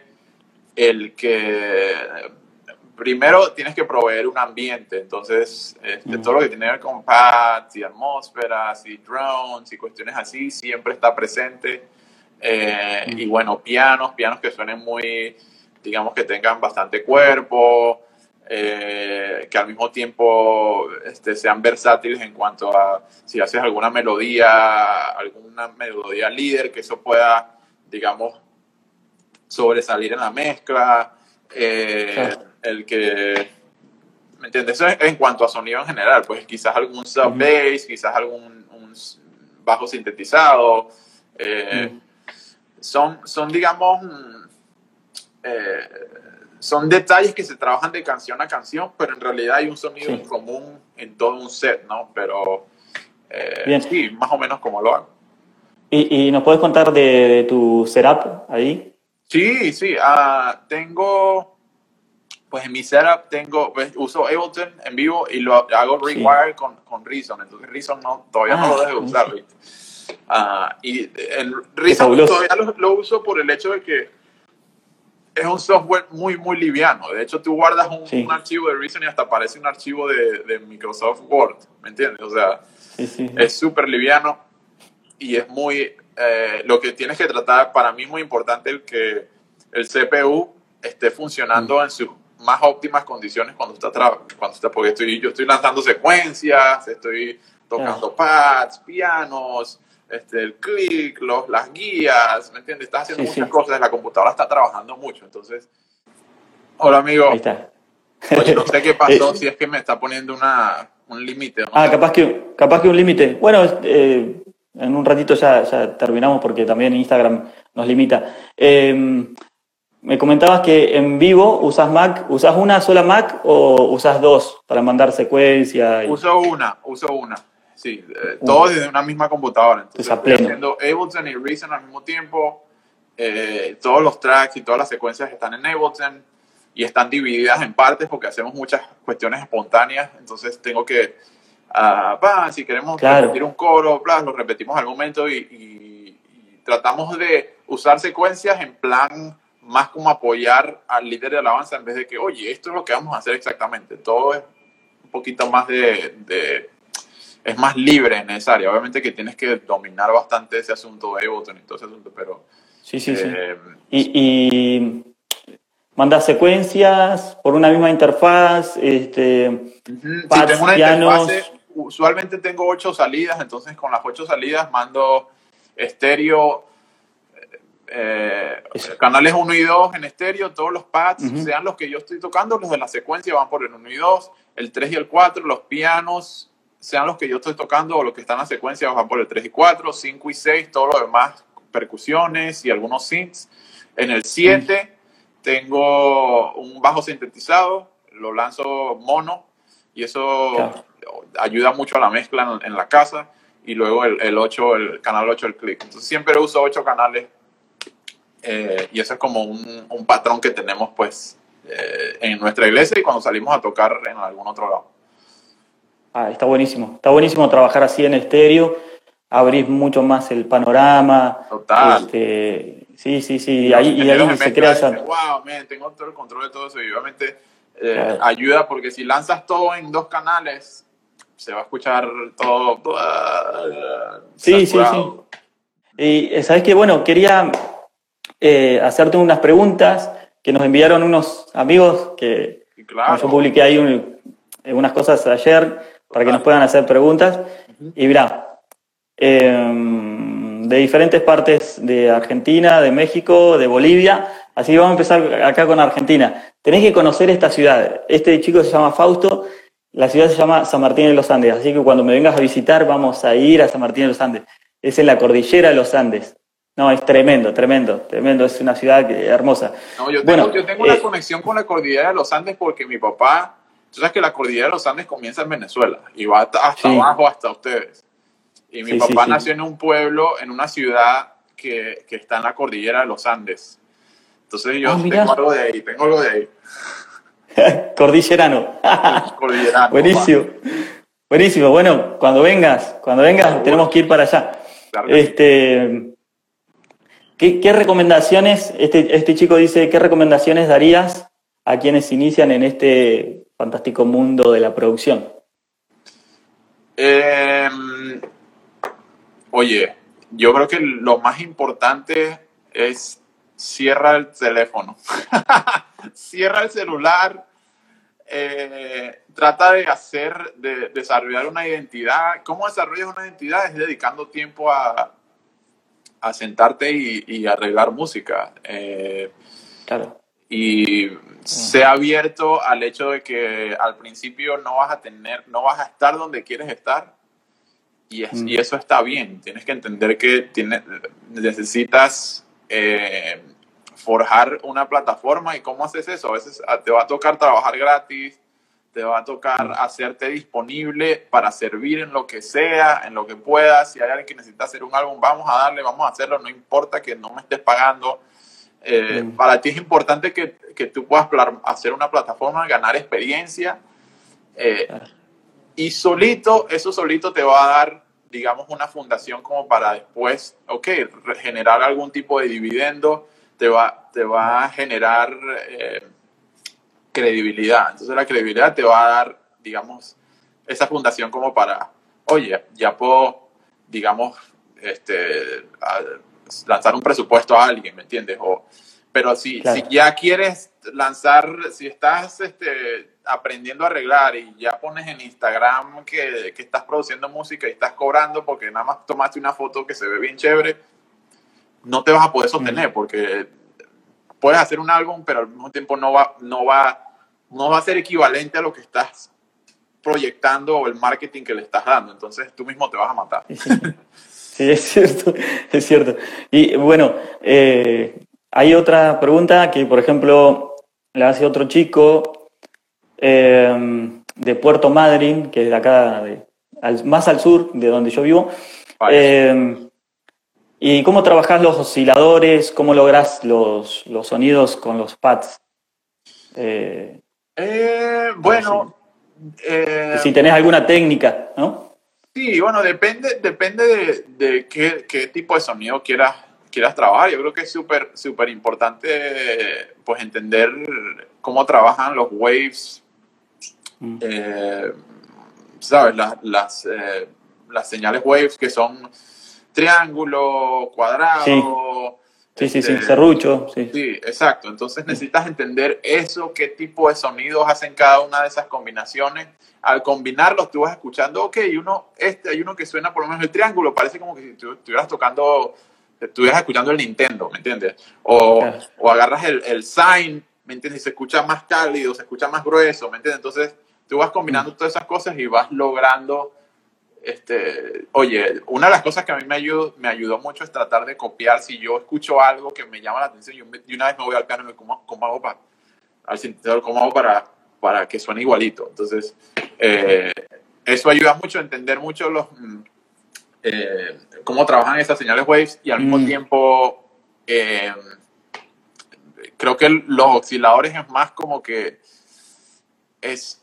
S2: el que primero tienes que proveer un ambiente, entonces este,
S1: Mm.
S2: todo lo que tiene que ver con pads y atmósferas y drones y cuestiones así siempre está presente. Eh,
S1: Mm.
S2: Y bueno, pianos, pianos que suenen muy, digamos que tengan bastante cuerpo, eh, que al mismo tiempo este, sean versátiles en cuanto a si haces alguna melodía, alguna melodía líder, que eso pueda, digamos, sobresalir en la mezcla. eh. El que, ¿me entiendes? Eso es en cuanto a sonido en general, pues quizás algún sub bass, quizás algún un bajo sintetizado. eh, son, son, digamos, mm, eh, son detalles que se trabajan de canción a canción, pero en realidad hay un sonido
S1: Sí.
S2: común en todo un set, ¿no? Pero
S1: Bien.
S2: sí, más o menos como lo hago.
S1: ¿Y, y nos puedes contar de, de tu setup ahí?
S2: Sí, sí, ah, tengo, pues en mi setup tengo, pues, uso Ableton en vivo y lo hago
S1: Sí.
S2: rewire con, con Reason, entonces Reason no, todavía no
S1: Ah,
S2: lo dejo de usar. Ah, y el Reason todavía lo, lo uso por el hecho de que es un software muy, muy liviano. De hecho, tú guardas un,
S1: Sí.
S2: un archivo de Reason y hasta parece un archivo de, de Microsoft Word, ¿me entiendes? O sea,
S1: Sí, sí. sí.
S2: es súper liviano y es muy eh, lo que tienes que tratar para mí es muy importante el que el CPU esté funcionando en sus más óptimas condiciones cuando está cuando está porque estoy yo estoy lanzando secuencias estoy tocando pads pianos este el click los las guías me entiendes estás haciendo
S1: Sí,
S2: muchas
S1: sí.
S2: cosas la computadora está trabajando mucho entonces hola amigo
S1: Ahí está.
S2: Oye, no sé qué pasó
S1: Eh,
S2: si es que me está poniendo una un límite no
S1: Ah, capaz que, capaz que un límite. Bueno, eh, en un ratito ya, ya terminamos porque también Instagram nos limita. Eh, me comentabas que en vivo usas Mac, ¿usas una sola Mac o usas dos para mandar secuencia? y-
S2: Uso una, uso una. Sí, eh, todo desde una misma computadora. Entonces, estoy haciendo Ableton y Reason al mismo tiempo. Eh, todos los tracks y todas las secuencias están en Ableton y están divididas en partes porque hacemos muchas cuestiones espontáneas. Entonces tengo que, pa, si queremos
S1: Claro.
S2: repetir un coro, bla, lo repetimos al momento y, y- tratamos de usar secuencias en plan más como apoyar al líder de alabanza en vez de que, oye, esto es lo que vamos a hacer exactamente. Todo es un poquito más de, de es más libre en esa área. Obviamente que tienes que dominar bastante ese asunto de Ableton y todo ese asunto, pero...
S1: Sí, sí, sí. Eh, y, y manda secuencias por una misma interfaz, este,
S2: pads, tengo una. Usualmente tengo ocho salidas, entonces con las ocho salidas mando estéreo, eh, canales 1 y 2 en estéreo, todos los pads, sean los que yo estoy tocando, los de la secuencia van por el 1 y 2, el 3 y el 4, los pianos, sean los que yo estoy tocando o los que están en la secuencia van por el 3 y 4, 5 y 6, todo lo demás, percusiones y algunos synths. En el 7 tengo un bajo sintetizado, lo lanzo mono y eso ayuda mucho a la mezcla en, la casa. Y luego el, el, 8, el canal 8, el click. Entonces siempre uso 8 canales eh, y eso es como un, un, patrón que tenemos pues eh, en nuestra iglesia y cuando salimos a tocar en algún otro lado.
S1: Ah, está buenísimo. Está buenísimo trabajar así en estéreo. Abrís mucho más el panorama.
S2: Total.
S1: Este, sí, sí, sí. Y ahí, y ahí se crea esa...
S2: Wow, man, tengo todo el control de todo eso y obviamente eh, ayuda porque si lanzas todo en dos canales, se va a escuchar todo.
S1: sí, sí, sí. Y sabes que, bueno, quería eh, hacerte unas preguntas que nos enviaron unos amigos que yo publiqué ahí unas cosas ayer para que nos puedan hacer preguntas. Y mira, em, de diferentes partes de Argentina, de México, de Bolivia. Así que vamos a empezar acá con Argentina. Tenés que conocer esta ciudad. Este chico se llama Fausto, la ciudad se llama San Martín de los Andes. Así que cuando me vengas a visitar, vamos a ir a San Martín de los Andes. Es en la cordillera de los Andes. No, es tremendo, tremendo, tremendo. Es una ciudad hermosa.
S2: No, yo tengo, yo tengo una eh, conexión con la cordillera de los Andes porque mi papá, tú sabes que la cordillera de los Andes comienza en Venezuela y va hasta, abajo, hasta ustedes. Y mi papá nació en un pueblo, en una ciudad que, que, está en la cordillera de los Andes. Entonces yo ah, tengo algo de ahí, tengo algo de ahí.
S1: Cordillerano.
S2: Cordillerano.
S1: Buenísimo. Buenísimo. Bueno, cuando vengas, cuando vengas, tenemos que ir para allá. este, ¿Qué, recomendaciones, este, este chico dice, qué recomendaciones darías a quienes inician en este fantástico mundo de la producción?
S2: Em, oye, yo creo que lo más importante es cierra el teléfono, cierra el celular, eh, trata de hacer, de desarrollar una identidad. ¿Cómo desarrollas una identidad? Es dedicando tiempo a, a sentarte y, arreglar música. Eh,
S1: claro.
S2: Y sea abierto al hecho de que al principio no vas a tener, no vas a estar donde quieres estar. Y, mm. y eso está bien. Tienes que entender que tiene, necesitas eh, forjar una plataforma. ¿Y cómo haces eso? A veces ah, te va a tocar trabajar gratis, te va a tocar hacerte disponible para servir en lo que sea, en lo que puedas. Si hay alguien que necesita hacer un álbum, vamos a darle, vamos a hacerlo, no importa que no me estés pagando. Eh, mm. Para ti es importante que, que, tú puedas hacer una plataforma, ganar experiencia. Eh, y solito, eso solito te va a dar, digamos, una fundación como para después, ok, generar algún tipo de dividendo, te va, te va a generar... Eh, credibilidad. Entonces la credibilidad te va a dar, digamos, esa fundación como para, oye, ya puedo, digamos, este, lanzar un presupuesto a alguien, ¿me entiendes? O, pero si, si ya quieres lanzar, si estás este, aprendiendo a arreglar y ya pones en Instagram que, que, estás produciendo música y estás cobrando porque nada más tomaste una foto que se ve bien chévere, no te vas a poder sostener porque puedes hacer un álbum, pero al mismo tiempo no va, no va, no va a ser equivalente a lo que estás proyectando o el marketing que le estás dando. Entonces tú mismo te vas a matar.
S1: Sí, es cierto, es cierto. Y bueno, eh, hay otra pregunta que, por ejemplo, le hace otro chico eh, de Puerto Madryn, que es de acá, de, más al sur de donde yo vivo. Eh, ¿Y cómo trabajas los osciladores? ¿Cómo logras los, los sonidos con los pads?
S2: Eh, eh, bueno.
S1: Eh, si tenés alguna técnica, ¿no?
S2: Sí, bueno, depende, depende de, de qué, qué, tipo de sonido quieras, quieras trabajar. Yo creo que es súper, súper importante pues entender cómo trabajan los waves, mm. eh, ¿sabes? Las, las, eh, las, señales waves que son triángulo, cuadrado.
S1: Sí, sí, sí, este, serrucho. Sí.
S2: sí, exacto. Entonces necesitas entender eso, qué tipo de sonidos hacen cada una de esas combinaciones. Al combinarlos, tú vas escuchando, ok, uno, este, hay uno que suena por lo menos el triángulo, parece como que si tú estuvieras tocando estuvieras escuchando el Nintendo, ¿me entiendes? O, o agarras el, el sign, ¿me entiendes? Y se escucha más cálido, se escucha más grueso, ¿me entiendes? Entonces, tú vas combinando mm. todas esas cosas y vas logrando, este, oye, una de las cosas que a mí me ayudó, me ayudó mucho es tratar de copiar, si yo escucho algo que me llama la atención, yo, una vez me voy al piano y me como, cómo hago para, al sintetizador, cómo hago para, para que suene igualito. Entonces, eh, eso ayuda mucho a entender mucho los... Mm, eh, cómo trabajan esas señales waves y al mismo mm. tiempo eh, creo que los osciladores es más como que es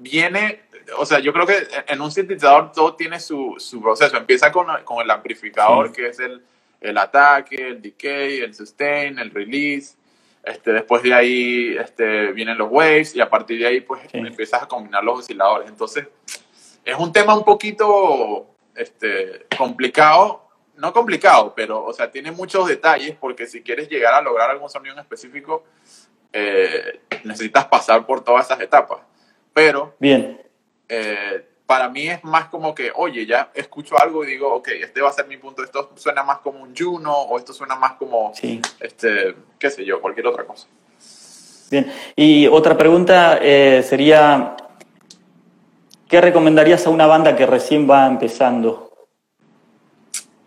S2: viene o sea yo creo que en un sintetizador todo tiene su, su proceso. Empieza con, con el amplificador que es el, el, ataque el decay el sustain el release. Este, después de ahí este, vienen los waves y a partir de ahí pues empiezas a combinar los osciladores. Entonces es un tema un poquito este, complicado, no complicado, pero, o sea, tiene muchos detalles porque si quieres llegar a lograr algún sonido en específico, eh, necesitas pasar por todas esas etapas. Pero,
S1: bien.
S2: Eh, para mí es más como que, oye, ya escucho algo y digo, ok, este va a ser mi punto, esto suena más como un Juno o esto suena más como, este, qué sé yo, cualquier otra cosa.
S1: Bien, y otra pregunta eh, sería, ¿Qué recomendarías a una banda que recién va empezando?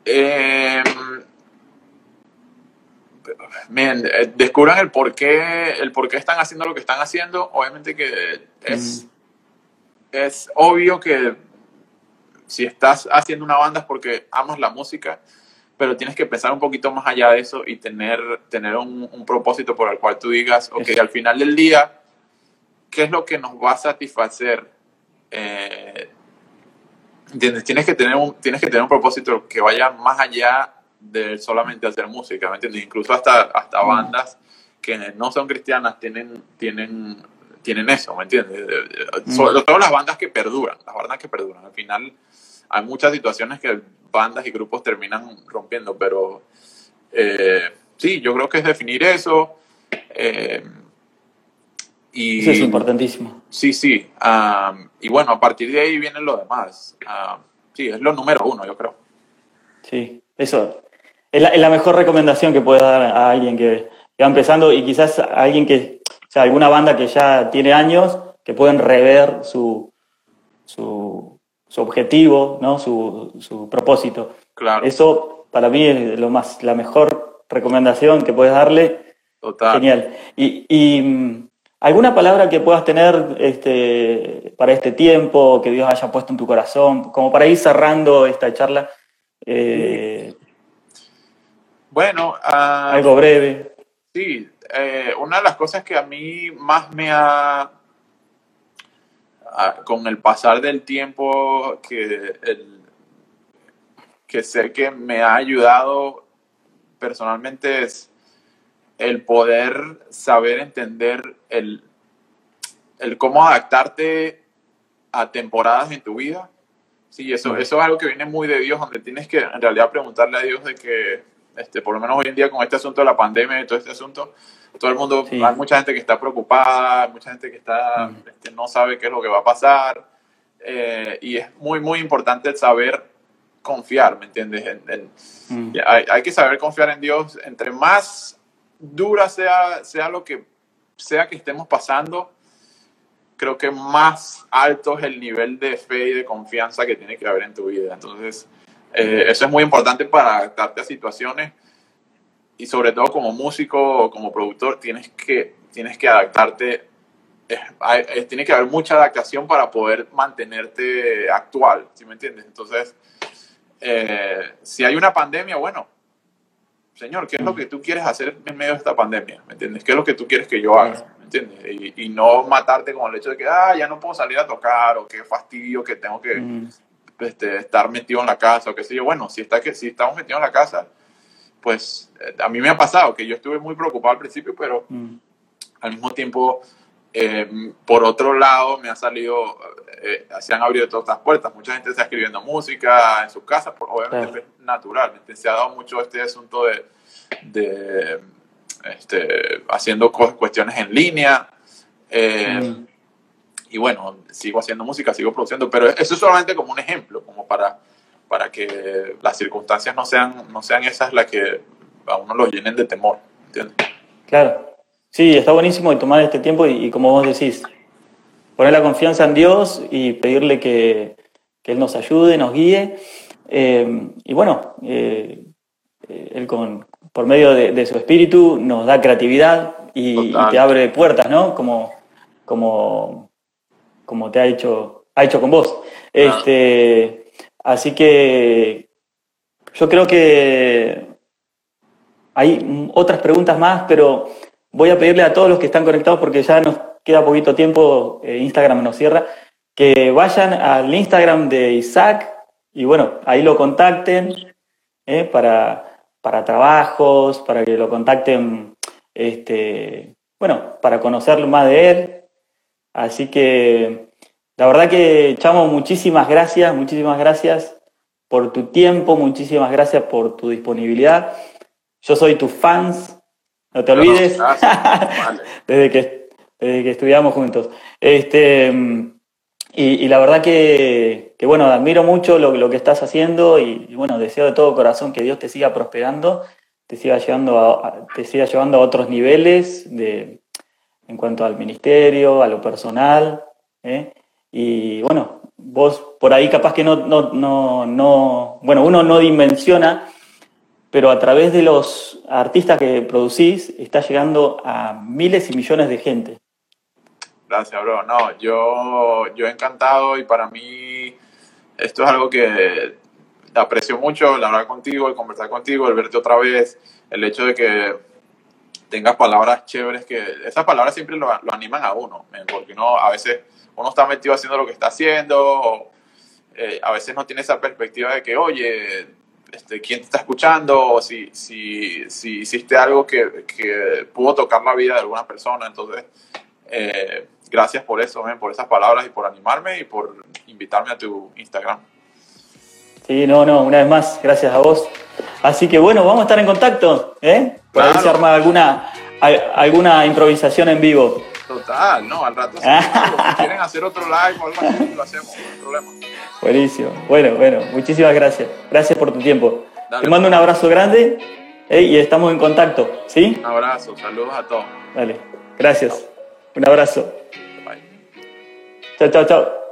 S2: Eh, descubran el por, qué, el por qué están haciendo lo que están haciendo. Obviamente que es, mm. Es obvio que si estás haciendo una banda es porque amas la música, pero tienes que pensar un poquito más allá de eso y tener, tener un, propósito por el cual tú digas, ok, al final del día, ¿qué es lo que nos va a satisfacer? Eh, Tienes que, tener un, tienes que tener un propósito que vaya más allá de solamente hacer música, ¿me entiendes? Incluso hasta, hasta mm. bandas que no son cristianas tienen, tienen, tienen eso, ¿me entiendes? Mm. Sobre todo las bandas que perduran, las bandas que perduran. Al final hay muchas situaciones que bandas y grupos terminan rompiendo, pero eh, sí, yo creo que es definir eso. Eh, y,
S1: eso es importantísimo.
S2: Sí, sí. y bueno, a partir de ahí viene lo demás. sí, es lo número uno, yo creo.
S1: Sí, eso. Es la, mejor recomendación que puedes dar a alguien que, va empezando y quizás a alguien que, o sea, alguna banda que ya tiene años, que pueden rever su, su, objetivo, ¿no? Su, su, propósito.
S2: Claro.
S1: Eso para mí es lo más, la mejor recomendación que puedes darle.
S2: Total.
S1: Genial. Y, y ¿Alguna palabra que puedas tener este, para este tiempo, que Dios haya puesto en tu corazón, como para ir cerrando esta charla? Eh,
S2: bueno, ah,
S1: algo breve.
S2: Sí, eh, una de las cosas que a mí más me ha, ah, con el pasar del tiempo, que, que sé que me ha ayudado personalmente es el poder saber entender el, el cómo adaptarte a temporadas en tu vida. Sí, eso, eso es algo que viene muy de Dios, donde tienes que en realidad preguntarle a Dios de que, este, por lo menos hoy en día con este asunto de la pandemia y todo este asunto, todo el mundo, hay mucha gente que está preocupada, hay mucha gente que está, este, no sabe qué es lo que va a pasar, eh, y es muy, muy importante saber confiar, ¿me entiendes? hay, hay, que saber confiar en Dios. Entre más dura sea, sea lo que sea que estemos pasando, creo que más alto es el nivel de fe y de confianza que tiene que haber en tu vida. Entonces, eh, eso es muy importante para adaptarte a situaciones y sobre todo como músico o como productor tienes que, tienes que adaptarte. tiene que haber mucha adaptación para poder mantenerte actual, ¿sí me entiendes? Entonces, eh, si hay una pandemia, bueno, Señor, ¿qué es lo que tú quieres hacer en medio de esta pandemia? ¿Me entiendes? ¿Qué es lo que tú quieres que yo haga? ¿Me entiendes? Y, no matarte con el hecho de que, ah, ya no puedo salir a tocar o qué fastidio que tengo que este, estar metido en la casa o qué sé yo. Bueno, si, está que, si estamos metidos en la casa, pues eh, a mí me ha pasado que yo estuve muy preocupado al principio, pero mm. al mismo tiempo, eh, por otro lado, me ha salido, eh, se han abierto todas estas puertas. Mucha gente está escribiendo música en sus casas, por, obviamente es natural. Se ha dado mucho este asunto de, de este, haciendo cuestiones en línea. Mm. Y bueno, sigo haciendo música, sigo produciendo, pero eso es solamente como un ejemplo, como para para que las circunstancias no sean, no sean esas las que a uno lo llenen de temor, ¿entiendes?
S1: Claro. Sí, está buenísimo tomar este tiempo y, como vos decís, poner la confianza en Dios y pedirle que, que Él nos ayude, nos guíe. Eh, y bueno, eh, Él con, por medio de, su espíritu nos da creatividad y, te abre puertas, ¿no? Como, como, como te ha hecho, ha hecho con vos. Este, Así que yo creo que hay otras preguntas más, pero voy a pedirle a todos los que están conectados, porque ya nos queda poquito tiempo, eh, Instagram nos cierra, que vayan al Instagram de Isaac y bueno, ahí lo contacten eh, para, para trabajos, para que lo contacten, este, bueno, para conocerlo más de él. Así que la verdad que, Chamo, muchísimas gracias, muchísimas gracias por tu tiempo, muchísimas gracias por tu disponibilidad. Yo soy tu fans, no te olvides, desde, que, desde que estudiamos juntos. Este, y, la verdad que, bueno, admiro mucho lo, que estás haciendo y, bueno, deseo de todo corazón que Dios te siga prosperando, te siga llevando a, te siga llevando a otros niveles de, en cuanto al ministerio, a lo personal. ¿eh? Y bueno, vos por ahí capaz que no, no, no, no, bueno, uno no dimensiona, pero a través de los artistas que producís está llegando a miles y millones de gente.
S2: Gracias, bro. No, yo, yo encantado y para mí esto es algo que aprecio mucho, el hablar contigo, el conversar contigo, el verte otra vez, el hecho de que tengas palabras chéveres, que esas palabras siempre lo, lo animan a uno, porque no, a veces uno está metido haciendo lo que está haciendo, o, eh, a veces no tiene esa perspectiva de que, oye, este, ¿quién te está escuchando? O si, si, si hiciste algo que, que, pudo tocar la vida de alguna persona. Entonces, eh, gracias por eso, por esas palabras y por animarme y por invitarme a tu Instagram.
S1: Sí, no, no, una vez más, gracias a vos. Así que bueno, vamos a estar en contacto, ¿eh? Para ver si arma alguna, alguna improvisación en vivo.
S2: Total, no, al rato si quieren hacer otro live o algo así, lo hacemos, no hay problema.
S1: Buenísimo. Bueno, bueno, muchísimas gracias. Gracias por tu tiempo. Te mando un abrazo grande eh, y estamos en contacto, ¿sí?
S2: Un abrazo, saludos a todos.
S1: Dale, gracias. Un abrazo. Bye. Chao, chao, chao.